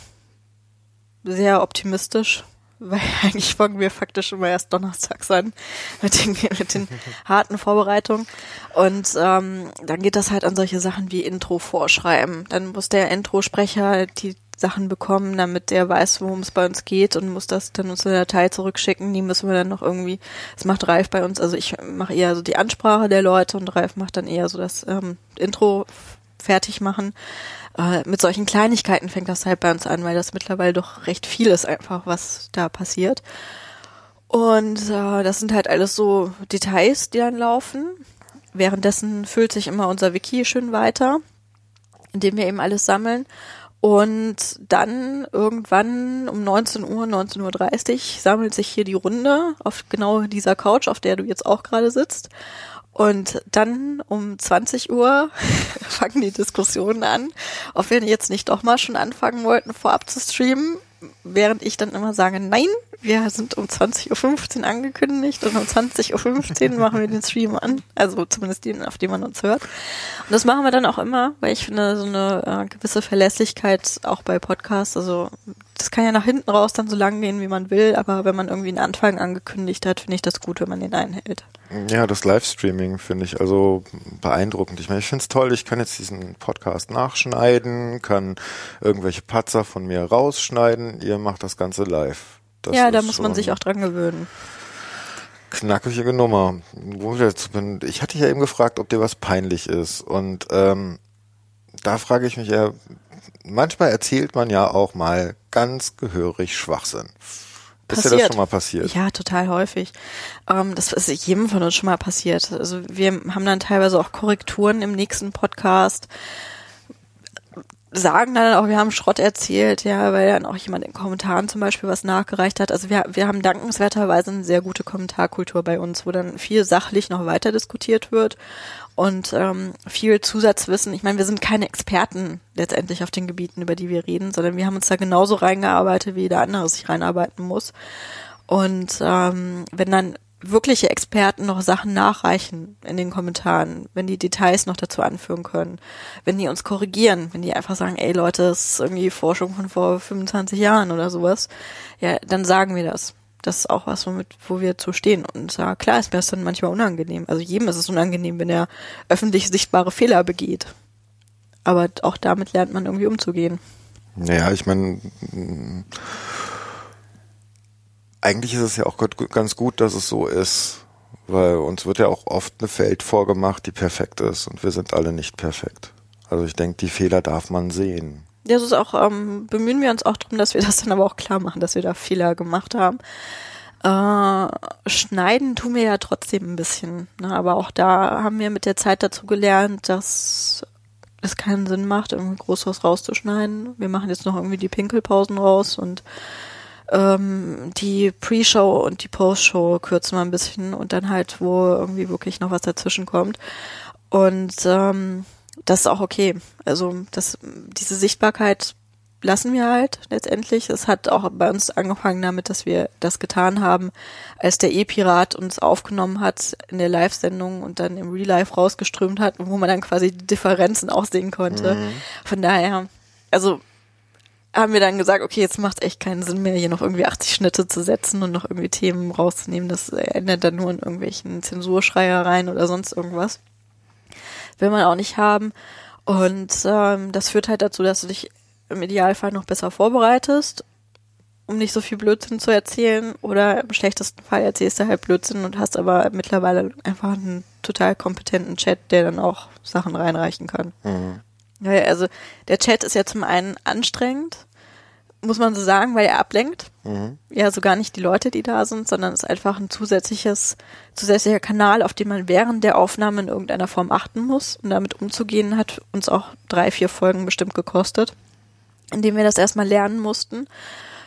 sehr optimistisch, weil <laughs> eigentlich fangen wir faktisch immer erst Donnerstags an mit den, mit den <laughs> harten Vorbereitungen. Und ähm, dann geht das halt an solche Sachen wie Intro vorschreiben. Dann muss der Intro-Sprecher die Sachen bekommen, damit der weiß, worum es bei uns geht und muss das dann uns eine Datei zurückschicken. Die müssen wir dann noch irgendwie, das macht Ralf bei uns, also ich mache eher so die Ansprache der Leute und Ralf macht dann eher so das ähm, Intro fertig machen. Äh, mit solchen Kleinigkeiten fängt das halt bei uns an, weil das mittlerweile doch recht viel ist einfach, was da passiert. Und äh, das sind halt alles so Details, die dann laufen. Währenddessen füllt sich immer unser Wiki schön weiter, indem wir eben alles sammeln. Und dann irgendwann um 19 Uhr, 19.30 Uhr sammelt sich hier die Runde auf genau dieser Couch, auf der du jetzt auch gerade sitzt. Und dann um 20 Uhr <laughs> fangen die Diskussionen an, ob wir jetzt nicht doch mal schon anfangen wollten, vorab zu streamen, während ich dann immer sage, nein, wir sind um 20.15 Uhr angekündigt und um 20.15 Uhr machen wir den Stream an. Also zumindest den, auf dem man uns hört. Und das machen wir dann auch immer, weil ich finde, so eine äh, gewisse Verlässlichkeit auch bei Podcasts, also das kann ja nach hinten raus dann so lang gehen, wie man will, aber wenn man irgendwie einen Anfang angekündigt hat, finde ich das gut, wenn man den einhält. Ja, das Livestreaming finde ich also beeindruckend. Ich meine, ich finde es toll, ich kann jetzt diesen Podcast nachschneiden, kann irgendwelche Patzer von mir rausschneiden, ihr macht das Ganze live. Das ja, da muss man sich auch dran gewöhnen. Knackige Nummer. Ich hatte ja eben gefragt, ob dir was peinlich ist. Und ähm, da frage ich mich ja, manchmal erzählt man ja auch mal ganz gehörig Schwachsinn. Passiert. Ist dir das schon mal passiert? Ja, total häufig. Ähm, das ist jedem von uns schon mal passiert. Also wir haben dann teilweise auch Korrekturen im nächsten Podcast sagen dann auch, wir haben Schrott erzählt, ja, weil dann auch jemand in Kommentaren zum Beispiel was nachgereicht hat. Also wir, wir haben dankenswerterweise eine sehr gute Kommentarkultur bei uns, wo dann viel sachlich noch weiter diskutiert wird und ähm, viel Zusatzwissen. Ich meine, wir sind keine Experten letztendlich auf den Gebieten, über die wir reden, sondern wir haben uns da genauso reingearbeitet, wie jeder andere sich reinarbeiten muss. Und ähm, wenn dann wirkliche Experten noch Sachen nachreichen in den Kommentaren, wenn die Details noch dazu anführen können, wenn die uns korrigieren, wenn die einfach sagen, ey Leute, das ist irgendwie Forschung von vor 25 Jahren oder sowas, ja, dann sagen wir das. Das ist auch was, womit, wo wir zu stehen. Und ja, klar ist mir das dann manchmal unangenehm. Also jedem ist es unangenehm, wenn er öffentlich sichtbare Fehler begeht. Aber auch damit lernt man irgendwie umzugehen. Naja, ich meine, eigentlich ist es ja auch ganz gut, dass es so ist, weil uns wird ja auch oft eine Welt vorgemacht, die perfekt ist und wir sind alle nicht perfekt. Also ich denke, die Fehler darf man sehen. Das ist auch, ähm, bemühen wir uns auch darum, dass wir das dann aber auch klar machen, dass wir da Fehler gemacht haben. Äh, schneiden tun wir ja trotzdem ein bisschen. Ne? Aber auch da haben wir mit der Zeit dazu gelernt, dass es keinen Sinn macht, irgendwie groß was rauszuschneiden. Wir machen jetzt noch irgendwie die Pinkelpausen raus und ähm, die Pre-Show und die Post-Show kürzen wir ein bisschen und dann halt, wo irgendwie wirklich noch was dazwischen kommt. Und ähm, das ist auch okay. Also das, diese Sichtbarkeit lassen wir halt letztendlich. Es hat auch bei uns angefangen damit, dass wir das getan haben, als der E-Pirat uns aufgenommen hat in der Live-Sendung und dann im Real Life rausgeströmt hat, wo man dann quasi die Differenzen auch sehen konnte. Mhm. Von daher, also haben wir dann gesagt, okay, jetzt macht echt keinen Sinn mehr, hier noch irgendwie 80 Schnitte zu setzen und noch irgendwie Themen rauszunehmen. Das endet dann nur in irgendwelchen Zensurschreiereien oder sonst irgendwas. Will man auch nicht haben. Und ähm, das führt halt dazu, dass du dich im Idealfall noch besser vorbereitest, um nicht so viel Blödsinn zu erzählen. Oder im schlechtesten Fall erzählst du halt Blödsinn und hast aber mittlerweile einfach einen total kompetenten Chat, der dann auch Sachen reinreichen kann. Mhm. Also der Chat ist ja zum einen anstrengend, muss man so sagen, weil er ablenkt. Mhm. Ja, so gar nicht die Leute, die da sind, sondern es ist einfach ein zusätzliches, zusätzlicher Kanal, auf den man während der Aufnahme in irgendeiner Form achten muss. Und damit umzugehen hat uns auch drei, vier Folgen bestimmt gekostet, indem wir das erstmal lernen mussten.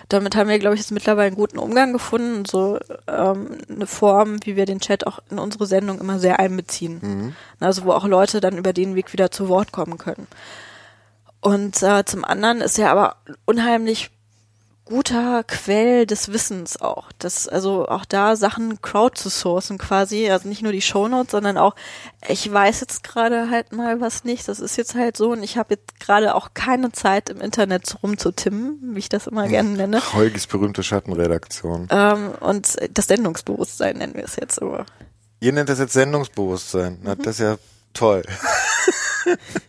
Damit haben wir, glaube ich, jetzt mittlerweile einen guten Umgang gefunden, so ähm, eine Form, wie wir den Chat auch in unsere Sendung immer sehr einbeziehen. Mhm. Also wo auch Leute dann über den Weg wieder zu Wort kommen können. Und äh, zum anderen ist ja aber unheimlich guter Quell des Wissens auch. Das, also auch da Sachen crowd zu sourcen quasi, also nicht nur die Shownotes, sondern auch, ich weiß jetzt gerade halt mal was nicht, das ist jetzt halt so und ich habe jetzt gerade auch keine Zeit im Internet rumzutimmen, wie ich das immer hm. gerne nenne. Heugis berühmte Schattenredaktion. Ähm, und das Sendungsbewusstsein nennen wir es jetzt immer. Ihr nennt das jetzt Sendungsbewusstsein, mhm. das ist ja toll. <laughs>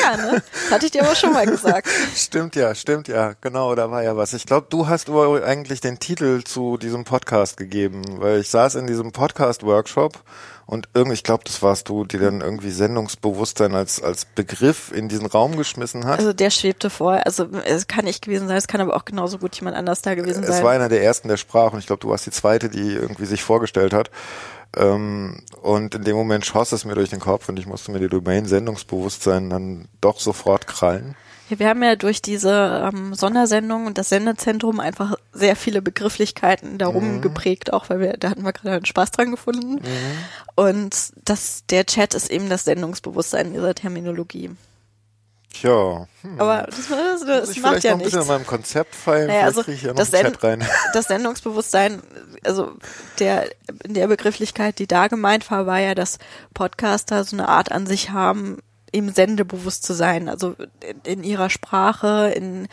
Ja, ne? Das hatte ich dir aber schon mal gesagt. <laughs> stimmt ja, stimmt ja. Genau, da war ja was. Ich glaube, du hast aber eigentlich den Titel zu diesem Podcast gegeben, weil ich saß in diesem Podcast-Workshop und irgendwie, ich glaube, das warst du, die dann irgendwie Sendungsbewusstsein als, als Begriff in diesen Raum geschmissen hat. Also der schwebte vor. Also es kann ich gewesen sein, es kann aber auch genauso gut jemand anders da gewesen sein. Es war einer der ersten, der sprach und ich glaube, du warst die zweite, die irgendwie sich vorgestellt hat. Ähm, und in dem Moment schoss es mir durch den Kopf und ich musste mir die Domain-Sendungsbewusstsein dann doch sofort krallen. Ja, wir haben ja durch diese ähm, Sondersendung und das Sendezentrum einfach sehr viele Begrifflichkeiten darum mhm. geprägt, auch weil wir, da hatten wir gerade einen Spaß dran gefunden. Mhm. Und das, der Chat ist eben das Sendungsbewusstsein dieser Terminologie. Tja. Hm. Aber das, das, das ich macht ja noch ein bisschen nichts. in meinem Konzept feilen, naja, also ich ja das, rein. <laughs> das Sendungsbewusstsein, also der in der Begrifflichkeit, die da gemeint war, war ja, dass Podcaster so eine Art an sich haben, eben sendebewusst zu sein, also in, in ihrer Sprache, in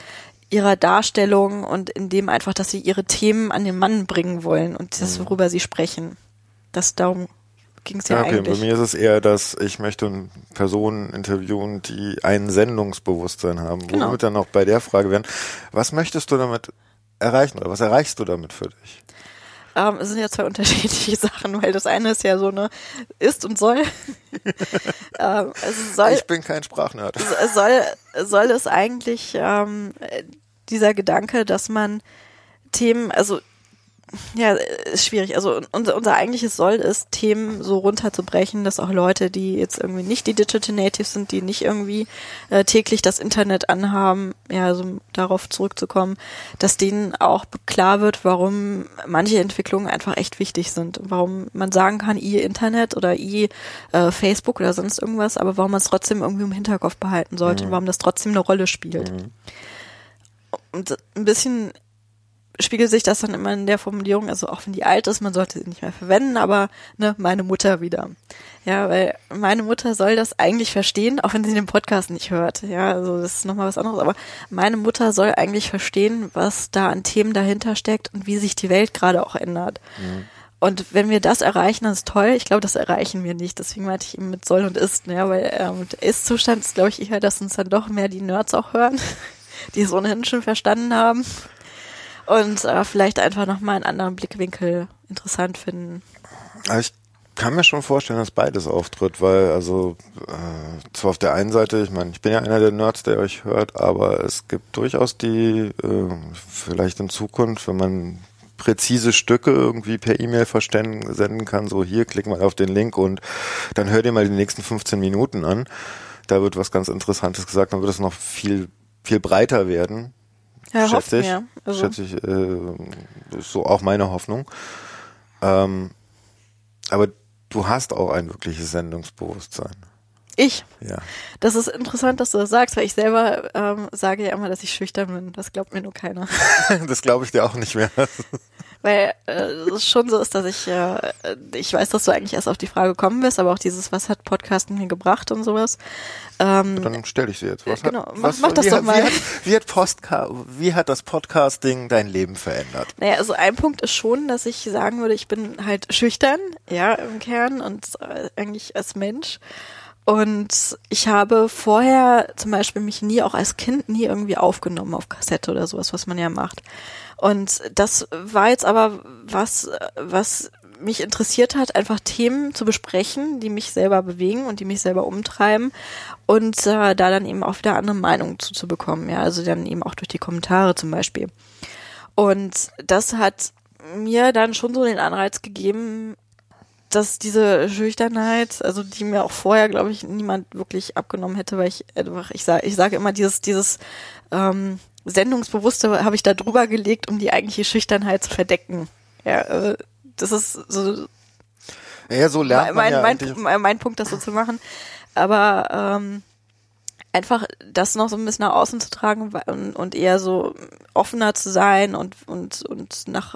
ihrer Darstellung und in dem einfach, dass sie ihre Themen an den Mann bringen wollen und das, mhm. worüber sie sprechen. Das darum ging es ja, ja okay. eigentlich. Bei mir ist es eher, dass ich möchte Personen interviewen, die ein Sendungsbewusstsein haben. Genau. Womit dann auch bei der Frage werden, was möchtest du damit erreichen oder was erreichst du damit für dich? Ähm, es sind ja zwei <laughs> unterschiedliche Sachen, weil das eine ist ja so eine ist und soll. <laughs> ähm, soll ich bin kein Sprachnerd. Soll, soll es eigentlich ähm, dieser Gedanke, dass man Themen, also ja, ist schwierig. Also unser, unser eigentliches Soll ist, Themen so runterzubrechen, dass auch Leute, die jetzt irgendwie nicht die Digital Natives sind, die nicht irgendwie äh, täglich das Internet anhaben, ja, also darauf zurückzukommen, dass denen auch klar wird, warum manche Entwicklungen einfach echt wichtig sind. Warum man sagen kann, ihr Internet oder ihr äh, Facebook oder sonst irgendwas, aber warum man es trotzdem irgendwie im Hinterkopf behalten sollte mhm. und warum das trotzdem eine Rolle spielt. Mhm. Und ein bisschen spiegelt sich das dann immer in der Formulierung, also auch wenn die alt ist, man sollte sie nicht mehr verwenden, aber ne, meine Mutter wieder. Ja, weil meine Mutter soll das eigentlich verstehen, auch wenn sie den Podcast nicht hört. Ja, also das ist nochmal was anderes, aber meine Mutter soll eigentlich verstehen, was da an Themen dahinter steckt und wie sich die Welt gerade auch ändert. Mhm. Und wenn wir das erreichen, das ist toll. Ich glaube, das erreichen wir nicht. Deswegen meinte ich eben mit soll und ist, ne? weil ähm, der Ist-Zustand ist, glaube ich, eher, dass uns dann doch mehr die Nerds auch hören, <laughs> die es ohnehin schon verstanden haben und äh, vielleicht einfach nochmal einen anderen Blickwinkel interessant finden. ich kann mir schon vorstellen, dass beides auftritt, weil also äh, zwar auf der einen Seite, ich meine, ich bin ja einer der Nerds, der euch hört, aber es gibt durchaus die, äh, vielleicht in Zukunft, wenn man präzise Stücke irgendwie per E-Mail senden kann, so hier, klick mal auf den Link und dann hör dir mal die nächsten 15 Minuten an. Da wird was ganz Interessantes gesagt, dann wird es noch viel, viel breiter werden. Ja, schätze ich. Also. Schätze ich, äh, ist so auch meine Hoffnung. Ähm, aber du hast auch ein wirkliches Sendungsbewusstsein. Ich? Ja. Das ist interessant, dass du das sagst, weil ich selber ähm, sage ja immer, dass ich schüchtern bin. Das glaubt mir nur keiner. <laughs> das glaube ich dir auch nicht mehr. <laughs> weil äh, es schon so ist, dass ich, äh, ich weiß, dass du eigentlich erst auf die Frage gekommen bist, aber auch dieses, was hat Podcasten mir gebracht und sowas. Ähm, Dann stelle ich sie jetzt. Was genau, hat, mach, was, mach das doch mal. Wie hat, wie, hat Postka wie hat das Podcasting dein Leben verändert? Naja, also ein Punkt ist schon, dass ich sagen würde, ich bin halt schüchtern, ja, im Kern und äh, eigentlich als Mensch. Und ich habe vorher zum Beispiel mich nie, auch als Kind, nie irgendwie aufgenommen auf Kassette oder sowas, was man ja macht. Und das war jetzt aber was, was mich interessiert hat, einfach Themen zu besprechen, die mich selber bewegen und die mich selber umtreiben und äh, da dann eben auch wieder andere Meinungen zuzubekommen, ja, also dann eben auch durch die Kommentare zum Beispiel. Und das hat mir dann schon so den Anreiz gegeben, dass diese Schüchternheit, also die mir auch vorher, glaube ich, niemand wirklich abgenommen hätte, weil ich einfach, ich sage, ich sage immer dieses, dieses ähm, Sendungsbewusste habe ich da drüber gelegt, um die eigentliche Schüchternheit zu verdecken. Ja, äh, das ist so. Ja, so lernt mein, man ja mein, mein, mein Punkt, das so zu machen. Aber ähm, einfach das noch so ein bisschen nach außen zu tragen und, und eher so offener zu sein und, und, und nach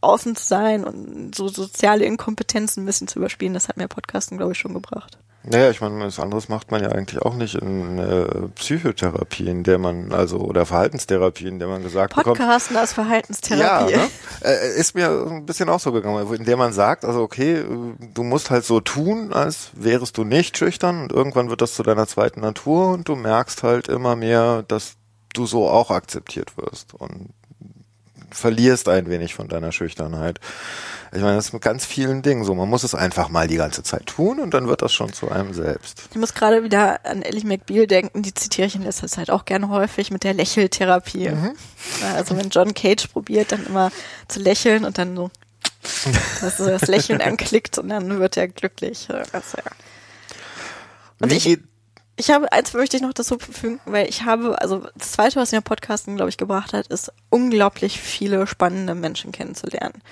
außen zu sein und so soziale Inkompetenzen ein bisschen zu überspielen, das hat mir Podcasten, glaube ich, schon gebracht. Naja, ich meine, was anderes macht man ja eigentlich auch nicht in äh, Psychotherapie, in der man, also, oder Verhaltenstherapie, in der man gesagt bekommt, Podcasten als Verhaltenstherapie. Ja, ne? äh, ist mir ein bisschen auch so gegangen, in der man sagt, also okay, äh, du musst halt so tun, als wärest du nicht schüchtern und irgendwann wird das zu deiner zweiten Natur und du merkst halt immer mehr, dass du so auch akzeptiert wirst und verlierst ein wenig von deiner Schüchternheit. Ich meine, das ist mit ganz vielen Dingen so. Man muss es einfach mal die ganze Zeit tun und dann wird das schon zu einem selbst. Ich muss gerade wieder an Ellie McBeal denken, die zitiere ich in letzter Zeit auch gerne häufig mit der Lächeltherapie. Also wenn John Cage probiert, dann immer zu lächeln und dann so dass das Lächeln <laughs> anklickt und dann wird er glücklich. Also, ja. Und Wie ich- geht, Ich habe, eins möchte ich noch dazu fügen, weil ich habe, also das zweite, was mir Podcasten, glaube ich, gebracht hat, ist unglaublich viele spannende Menschen kennenzulernen,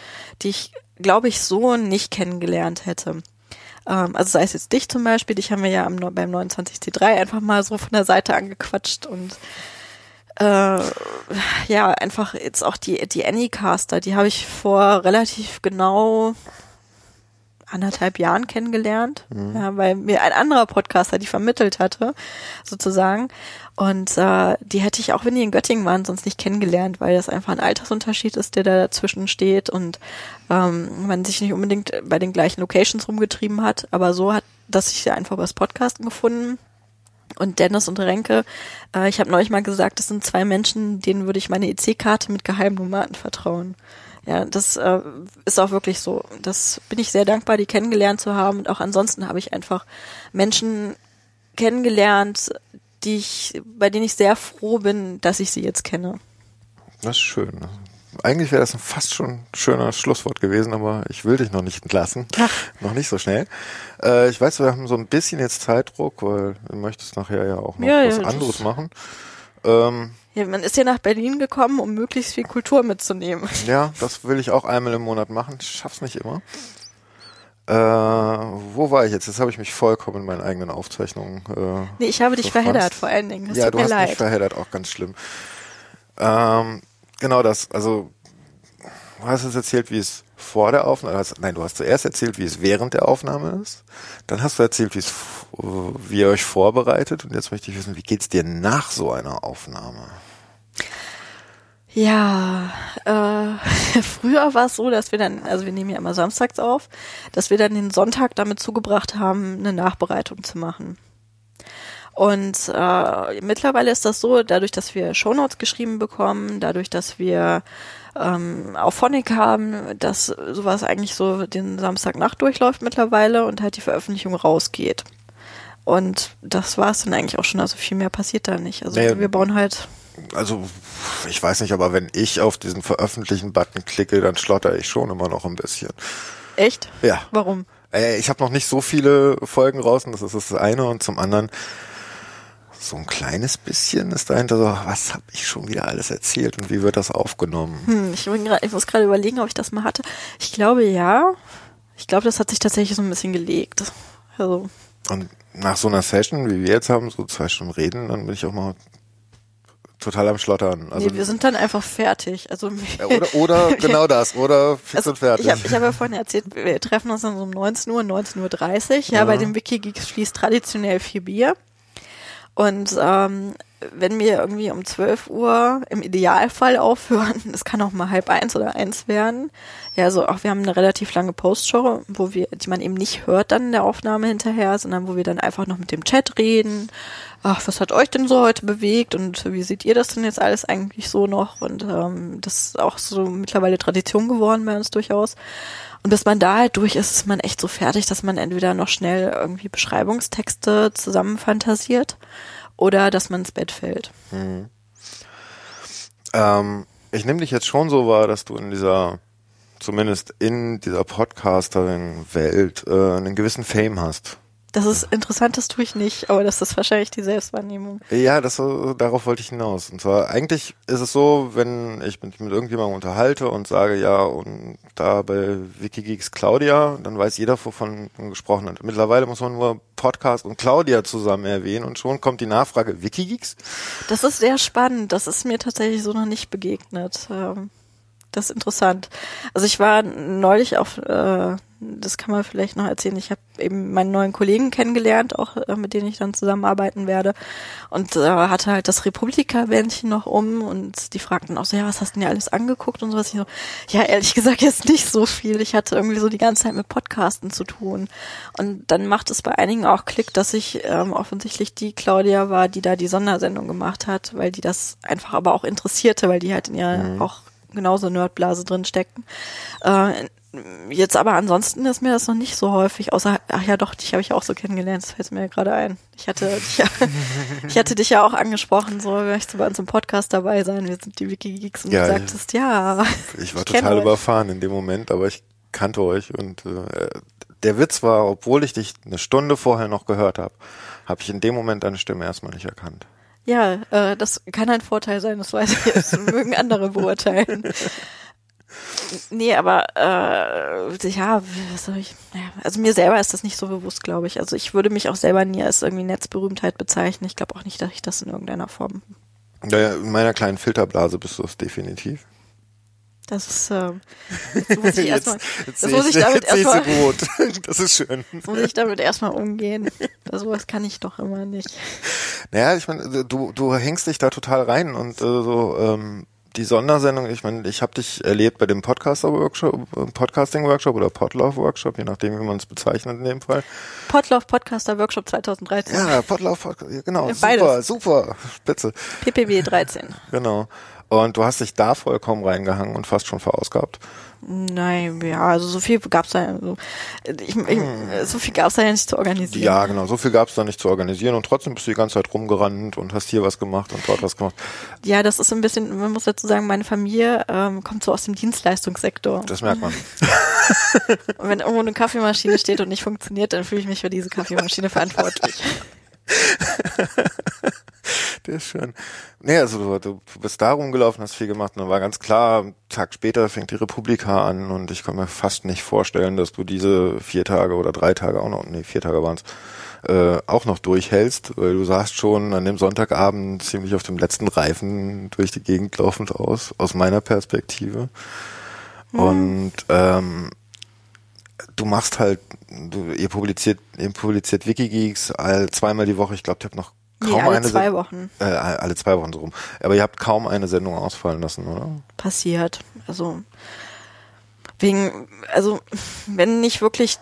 die ich, glaube ich, so nicht kennengelernt hätte. Ähm, also sei es jetzt dich zum Beispiel, dich haben wir ja am, beim 29C3 einfach mal so von der Seite angequatscht und äh, ja, einfach jetzt auch die, die Anycaster, die habe ich vor relativ genau anderthalb Jahren kennengelernt, ja, weil mir ein anderer Podcaster die vermittelt hatte, sozusagen. Und äh, die hätte ich auch, wenn die in Göttingen waren, sonst nicht kennengelernt, weil das einfach ein Altersunterschied ist, der da dazwischen steht und ähm, man sich nicht unbedingt bei den gleichen Locations rumgetrieben hat. Aber so hat dass ich sie einfach über das Podcasten gefunden. Und Dennis und Renke, äh, ich habe neulich mal gesagt, das sind zwei Menschen, denen würde ich meine EC-Karte mit Geheimnummer anvertrauen. Ja, das äh, ist auch wirklich so. Das bin ich sehr dankbar, die kennengelernt zu haben. Und auch ansonsten habe ich einfach Menschen kennengelernt, die ich, bei denen ich sehr froh bin, dass ich sie jetzt kenne. das ist schön. Eigentlich wäre das ein fast schon ein schöner Schlusswort gewesen, aber ich will dich noch nicht entlassen. Ach. Noch nicht so schnell. Äh, ich weiß, wir haben so ein bisschen jetzt Zeitdruck, weil du möchtest nachher ja auch noch Ja, ja, was das- anderes machen. Ähm, Ja, man ist ja nach Berlin gekommen, um möglichst viel Kultur mitzunehmen. ja, das will ich auch einmal im Monat machen. Ich schaff's nicht immer. Äh, wo war ich jetzt? Jetzt habe ich mich vollkommen in meinen eigenen Aufzeichnungen. Äh, Nee, ich habe dich verheddert vor allen Dingen. Das ja, du mir hast mich leid. verheddert, auch ganz schlimm. Ähm, genau das, also du hast jetzt erzählt, wie es vor der Aufnahme, hast, nein, du hast zuerst erzählt, wie es während der Aufnahme ist. Dann hast du erzählt, wie es, f- wie ihr euch vorbereitet. Und jetzt möchte ich wissen, wie geht's dir nach so einer Aufnahme? Ja, äh, <laughs> früher war es so, dass wir dann, also wir nehmen ja immer samstags auf, dass wir dann den Sonntag damit zugebracht haben, eine Nachbereitung zu machen. Und äh, mittlerweile ist das so, dadurch, dass wir Shownotes geschrieben bekommen, dadurch, dass wir ähm, auch Phonic haben, dass sowas eigentlich so den Samstagnacht durchläuft mittlerweile und halt die Veröffentlichung rausgeht. Und das war es dann eigentlich auch schon, also viel mehr passiert da nicht. Also Nee. wir bauen halt Also, ich weiß nicht, aber wenn ich auf diesen Veröffentlichen-Button klicke, dann schlotter ich schon immer noch ein bisschen. echt? Ja. Warum? Äh, ich habe noch nicht so viele Folgen raus und das ist das eine und zum anderen so ein kleines bisschen ist dahinter so, was habe ich schon wieder alles erzählt und wie wird das aufgenommen? Hm, ich, grad, ich muss gerade überlegen, ob ich das mal hatte. Ich glaube ja. Ich glaube, das hat sich tatsächlich so ein bisschen gelegt. Also, Und nach so einer Session, wie wir jetzt haben, so zwei Stunden reden, dann bin ich auch mal total am Schlottern. Also, nee, wir sind dann einfach fertig. Also, <laughs> oder, oder genau das, oder fix also und fertig. ich habe ich hab ja vorhin erzählt, wir treffen uns dann so um 19 Uhr, 19.30 Uhr. Ja, bei dem Wikigeeks fließt traditionell viel Bier. Und ähm, wenn wir irgendwie um 12 Uhr im Idealfall aufhören, <laughs> das kann auch mal halb eins oder eins werden. Ja, also auch wir haben eine relativ lange Postshow, wo wir, die man eben nicht hört dann in der Aufnahme hinterher, sondern wo wir dann einfach noch mit dem Chat reden. Ach, was hat euch denn so heute bewegt und wie seht ihr das denn jetzt alles eigentlich so noch? Und ähm, das ist auch so mittlerweile Tradition geworden bei uns durchaus. Und bis man da halt durch ist, ist man echt so fertig, dass man entweder noch schnell irgendwie Beschreibungstexte zusammenfantasiert oder dass man ins Bett fällt. Ähm, ich nehme dich jetzt schon so wahr, dass du in dieser, zumindest in dieser Podcasterin-Welt, äh, einen gewissen Fame hast. Das ist interessant, das tue ich nicht, aber das ist wahrscheinlich die Selbstwahrnehmung. Ja, das darauf wollte ich hinaus. Und zwar eigentlich ist es so, wenn ich mich mit irgendjemandem unterhalte und sage, ja, und da bei Wikigeeks Claudia, dann weiß jeder, wovon man gesprochen hat. Mittlerweile muss man nur Podcast und Claudia zusammen erwähnen und schon kommt die Nachfrage Wikigeeks. Das ist sehr spannend. Das ist mir tatsächlich so noch nicht begegnet. Ähm, das ist interessant. Also ich war neulich auf, äh, das kann man vielleicht noch erzählen, ich habe eben meinen neuen Kollegen kennengelernt, auch äh, mit denen ich dann zusammenarbeiten werde und äh, hatte halt das Republika-Bändchen noch um und die fragten auch so, ja, was hast du denn ja alles angeguckt und sowas. Ich so, ja, ehrlich gesagt jetzt nicht so viel. Ich hatte irgendwie so die ganze Zeit mit Podcasten zu tun und dann macht es bei einigen auch Klick, dass ich ähm, offensichtlich die Claudia war, die da die Sondersendung gemacht hat, weil die das einfach aber auch interessierte, weil die halt in ihrer mhm. auch genauso Nerdblase drin stecken. Äh, jetzt aber ansonsten ist mir das noch nicht so häufig, außer, ach ja doch, dich habe ich auch so kennengelernt, das fällt mir gerade ein. Ich hatte dich ja, ich hatte dich ja auch angesprochen, so möchtest du bei uns im Podcast dabei sein, wir sind die Wikigeeks und ja, du sagtest, ja. Ich war ich total überfahren in dem Moment, aber ich kannte euch und äh, der Witz war, obwohl ich dich eine Stunde vorher noch gehört habe, habe ich in dem Moment deine Stimme erstmal nicht erkannt. Ja, äh, das kann ein Vorteil sein, das weiß ich. Das <laughs> mögen andere beurteilen. Nee, aber äh, ja, was soll ich? Also mir selber ist das nicht so bewusst, glaube ich. Also ich würde mich auch selber nie als irgendwie Netzberühmtheit bezeichnen. Ich glaube auch nicht, dass ich das in irgendeiner Form. Ja, in meiner kleinen Filterblase bist du es definitiv. Das ist, <laughs> ähm, das muss ich erstmal, <laughs> das muss ich damit erstmal, das ist schön. Das muss ich damit erstmal umgehen. Sowas kann ich doch immer nicht. Naja, ich meine, du, du hängst dich da total rein und äh, so, ähm, die Sondersendung, ich meine, ich habe dich erlebt bei dem Podcaster-Workshop, Podcasting-Workshop oder Podlove-Workshop, je nachdem, wie man es bezeichnet in dem Fall. Podlove Podcaster-Workshop 2013. Ja, Podlove, genau, Beides. super, super, spitze. PPW 13. Genau. Und du hast dich da vollkommen reingehangen und fast schon verausgabt. Nein, ja, also so viel gab's da, also ich, ich, so viel gab's da ja nicht zu organisieren. Ja, genau, so viel gab's da nicht zu organisieren und trotzdem bist du die ganze Zeit rumgerannt und hast hier was gemacht und dort was gemacht. Ja, das ist ein bisschen, man muss dazu sagen, meine Familie ähm, kommt so aus dem Dienstleistungssektor. Das merkt man. <laughs> und wenn irgendwo eine Kaffeemaschine steht und nicht funktioniert, dann fühle ich mich für diese Kaffeemaschine verantwortlich. <laughs> Der ist schön. Nee, also du, du bist da rumgelaufen, hast viel gemacht und dann war ganz klar, einen Tag später fängt die Republika an und ich kann mir fast nicht vorstellen, dass du diese vier Tage oder drei Tage auch noch, nee, vier Tage waren's, äh, auch noch durchhältst, weil du sahst schon an dem Sonntagabend ziemlich auf dem letzten Reifen durch die Gegend laufend aus, aus meiner Perspektive. Mhm. Und ähm, du machst halt, du, ihr publiziert, ihr publiziert Wikigeeks all, zweimal die Woche. Ich glaube, ich habe noch kaum nee, alle eine zwei Wochen. Äh, alle zwei Wochen so rum. Aber ihr habt kaum eine Sendung ausfallen lassen, oder? Passiert. Also wegen, also wenn nicht wirklich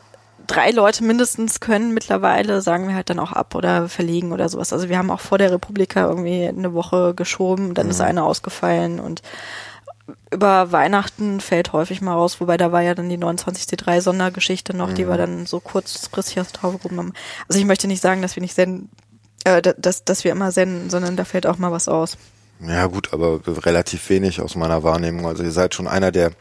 drei Leute mindestens können mittlerweile, sagen wir halt dann auch ab oder verlegen oder sowas. Also wir haben auch vor der Republika irgendwie eine Woche geschoben, dann mhm. ist eine ausgefallen und über Weihnachten fällt häufig mal raus, wobei da war ja dann die 29C3 Sondergeschichte noch, mhm. die wir dann so kurzfristig aus drauf haben. Also ich möchte nicht sagen, dass wir nicht senden, äh, dass, dass wir immer senden, sondern da fällt auch mal was aus. Ja gut, aber relativ wenig aus meiner Wahrnehmung. Also ihr seid schon einer der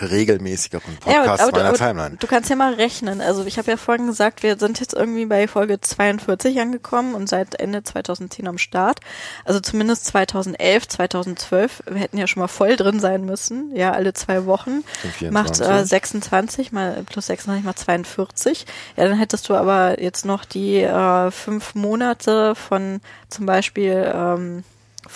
regelmäßigeren Podcasts ja, aber, meiner aber Timeline. Du kannst ja mal rechnen. Also ich habe ja vorhin gesagt, wir sind jetzt irgendwie bei Folge 42 angekommen und seit Ende 2010 am Start. Also zumindest 2011, 2012. Wir hätten ja schon mal voll drin sein müssen. Ja, alle zwei Wochen. Macht äh, 26 mal plus 26 mal 42. Ja, dann hättest du aber jetzt noch die äh, fünf Monate von zum Beispiel ähm,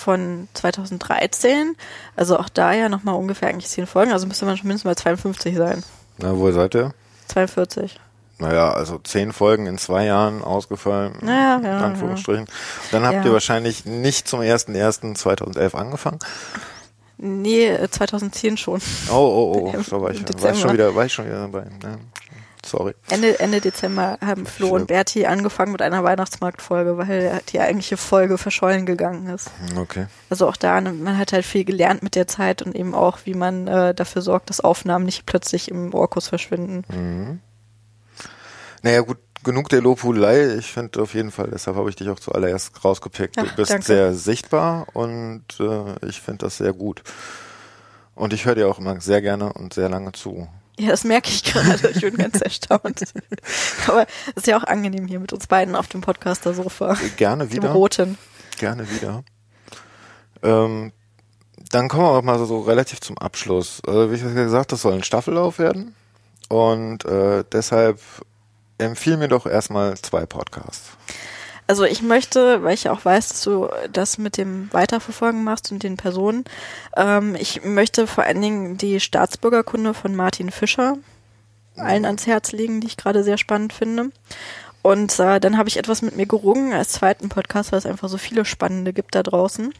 von 2013. Also auch da ja nochmal ungefähr eigentlich zehn Folgen. Also müsste man schon mindestens mal 52 sein. Na, wo seid ihr? 42. Naja, also zehn Folgen in zwei Jahren ausgefallen. Ja, ja, in Anführungsstrichen. Ja. Dann habt ja. ihr wahrscheinlich nicht zum 1.1.2011 angefangen. Nee, 2010 schon. Oh, oh, oh, <laughs> da war ich, war ich schon wieder, war ich schon wieder dabei. Sorry. Ende, Ende Dezember haben Flo Schlimm. und Berti angefangen mit einer Weihnachtsmarktfolge, weil die eigentliche Folge verschollen gegangen ist. Okay. Also auch da, man hat halt viel gelernt mit der Zeit und eben auch, wie man äh, dafür sorgt, dass Aufnahmen nicht plötzlich im Orkus verschwinden. Mhm. Naja, gut, genug der Lobhudelei. Ich finde auf jeden Fall, deshalb habe ich dich auch zuallererst rausgepickt. Ach, du bist danke. sehr sichtbar und äh, ich finde das sehr gut. Und ich höre dir auch immer sehr gerne und sehr lange zu. Ja, das merke ich gerade. Ich bin ganz <laughs> erstaunt. Aber es ist ja auch angenehm hier mit uns beiden auf dem Podcaster-Sofa. Gerne wieder. Dem roten. Gerne wieder. Ähm, dann kommen wir auch mal so, relativ zum Abschluss. Also, wie ich gesagt, das soll ein Staffellauf werden. Und äh, deshalb empfiehl mir doch erstmal zwei Podcasts. Also ich möchte, weil ich ja auch weiß, dass du das mit dem Weiterverfolgen machst und den Personen, ähm, ich möchte vor allen Dingen die Staatsbürgerkunde von Martin Fischer allen ans Herz legen, die ich gerade sehr spannend finde. Und äh, dann habe ich etwas mit mir gerungen als zweiten Podcast, weil es einfach so viele spannende gibt da draußen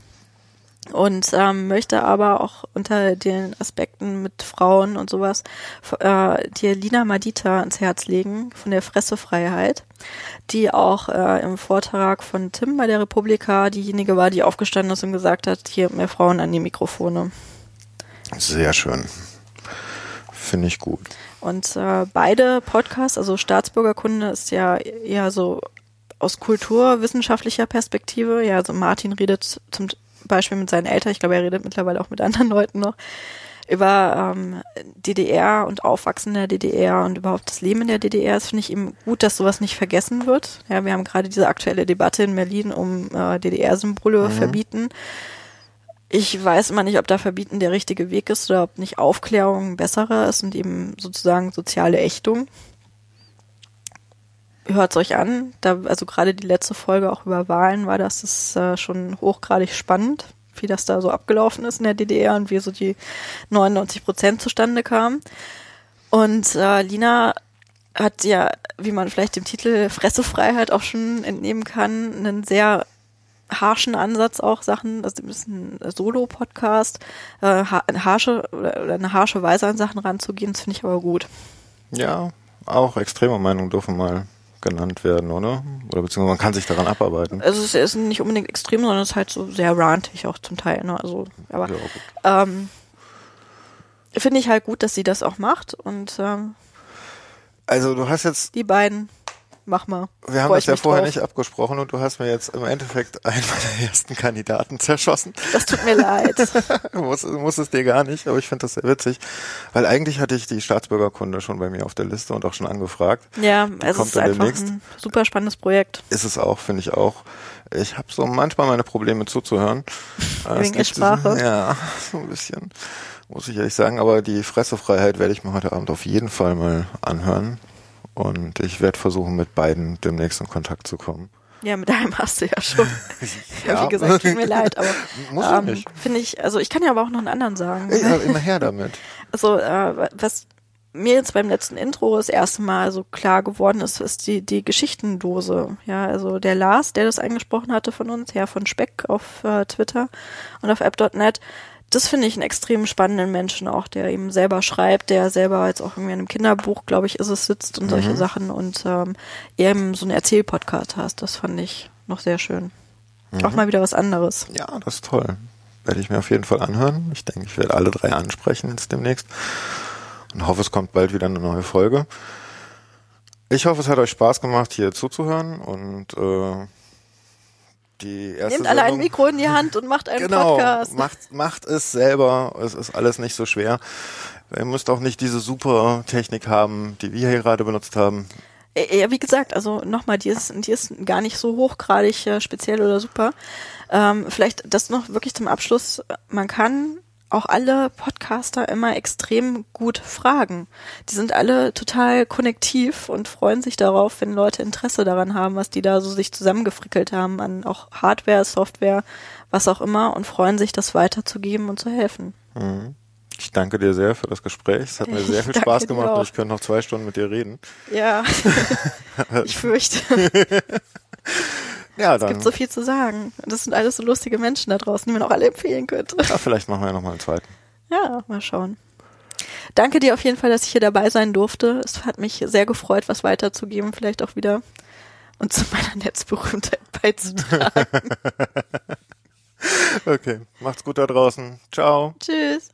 und ähm, möchte aber auch unter den Aspekten mit Frauen und sowas äh, dir Lina Madita ans Herz legen von der Fressefreiheit, die auch äh, im Vortrag von Tim bei der Republika diejenige war, die aufgestanden ist und gesagt hat, hier mehr Frauen an die Mikrofone. Sehr schön. Finde ich gut. Und äh, beide Podcasts, also Staatsbürgerkunde ist ja eher so aus kulturwissenschaftlicher Perspektive. Ja, also Martin redet zum Beispiel mit seinen Eltern, ich glaube, er redet mittlerweile auch mit anderen Leuten noch, über ähm, DDR und Aufwachsen der DDR und überhaupt das Leben in der DDR. Das finde ich eben gut, dass sowas nicht vergessen wird. Ja, wir haben gerade diese aktuelle Debatte in Berlin um äh, DDR-Symbole mhm. verbieten. Ich weiß immer nicht, ob da verbieten der richtige Weg ist oder ob nicht Aufklärung besserer ist und eben sozusagen soziale Ächtung. Hört es euch an. Da, also gerade die letzte Folge auch über Wahlen war das ist äh, schon hochgradig spannend, wie das da so abgelaufen ist in der DDR und wie so die 99 Prozent zustande kamen. Und äh, Lina hat ja, wie man vielleicht dem Titel Fressefreiheit auch schon entnehmen kann, einen sehr harschen Ansatz auch Sachen, ist ein Solo-Podcast, äh, eine harsche oder eine harsche Weise an Sachen ranzugehen, das finde ich aber gut. Ja, auch extreme Meinungen dürfen mal genannt werden, oder? Oder beziehungsweise man kann sich daran abarbeiten. Also es ist nicht unbedingt extrem, sondern es ist halt so sehr rantig auch zum Teil. Ne? Also, aber ja, ähm, finde ich halt gut, dass sie das auch macht und ähm, also du hast jetzt die beiden mach mal. Wir haben das ja vorher drauf. nicht abgesprochen und du hast mir jetzt im Endeffekt einen meiner ersten Kandidaten zerschossen. Das tut mir leid. <laughs> muss, muss es dir gar nicht, aber ich finde das sehr witzig, weil eigentlich hatte ich die Staatsbürgerkunde schon bei mir auf der Liste und auch schon angefragt. Ja, die es ist einfach demnächst. ein super spannendes Projekt. Ist es auch, finde ich auch. Ich habe so manchmal meine Probleme zuzuhören. <laughs> Wegen der Sprache? <laughs> Ja, so ein bisschen, muss ich ehrlich sagen. Aber die Fressefreiheit werde ich mir heute Abend auf jeden Fall mal anhören. Und ich werde versuchen, mit beiden demnächst in Kontakt zu kommen. Ja, mit einem hast du ja schon. <laughs> ja. Wie gesagt, tut mir leid, aber <laughs> ähm, finde ich, also ich kann ja aber auch noch einen anderen sagen. Ja, immer her damit. <laughs> Also, äh, was mir jetzt beim letzten Intro das erste Mal so klar geworden ist, ist die, die Geschichtendose. Ja, also der Lars, der das eingesprochen hatte von uns, Herr von Speck auf äh, Twitter und auf app.net, das finde ich einen extrem spannenden Menschen auch, der eben selber schreibt, der selber jetzt auch irgendwie in einem Kinderbuch, glaube ich, ist es, sitzt und mhm. solche Sachen und ähm, eben so einen Erzählpodcast hast. Das fand ich noch sehr schön. Mhm. Auch mal wieder was anderes. Ja, das ist toll. Werde ich mir auf jeden Fall anhören. Ich denke, ich werde alle drei ansprechen jetzt demnächst und hoffe, es kommt bald wieder eine neue Folge. Ich hoffe, es hat euch Spaß gemacht, hier zuzuhören und äh, die erste Nehmt alle ein Mikro in die Hand und macht einen genau, Podcast. Macht, macht es selber. Es ist alles nicht so schwer. Ihr müsst auch nicht diese super Technik haben, die wir hier gerade benutzt haben. Ja, wie gesagt, also nochmal, die ist, die ist gar nicht so hochgradig äh, speziell oder super. Ähm, vielleicht das noch wirklich zum Abschluss. Man kann auch alle Podcaster immer extrem gut fragen. Die sind alle total konnektiv und freuen sich darauf, wenn Leute Interesse daran haben, was die da so sich zusammengefrickelt haben an auch Hardware, Software, was auch immer und freuen sich, das weiterzugeben und zu helfen. Mhm. Ich danke dir sehr für das Gespräch. Es hat mir <laughs> sehr viel Spaß gemacht und ich könnte noch zwei Stunden mit dir reden. Ja, <laughs> ich fürchte. <laughs> Ja, dann. Es gibt so viel zu sagen. Das sind alles so lustige Menschen da draußen, die man auch alle empfehlen könnte. Ja, vielleicht machen wir ja nochmal einen zweiten. <laughs> Ja, mal schauen. Danke dir auf jeden Fall, dass ich hier dabei sein durfte. Es hat mich sehr gefreut, was weiterzugeben, vielleicht auch wieder und zu meiner Netzberühmtheit beizutragen. <laughs> okay, macht's gut da draußen. Ciao. Tschüss.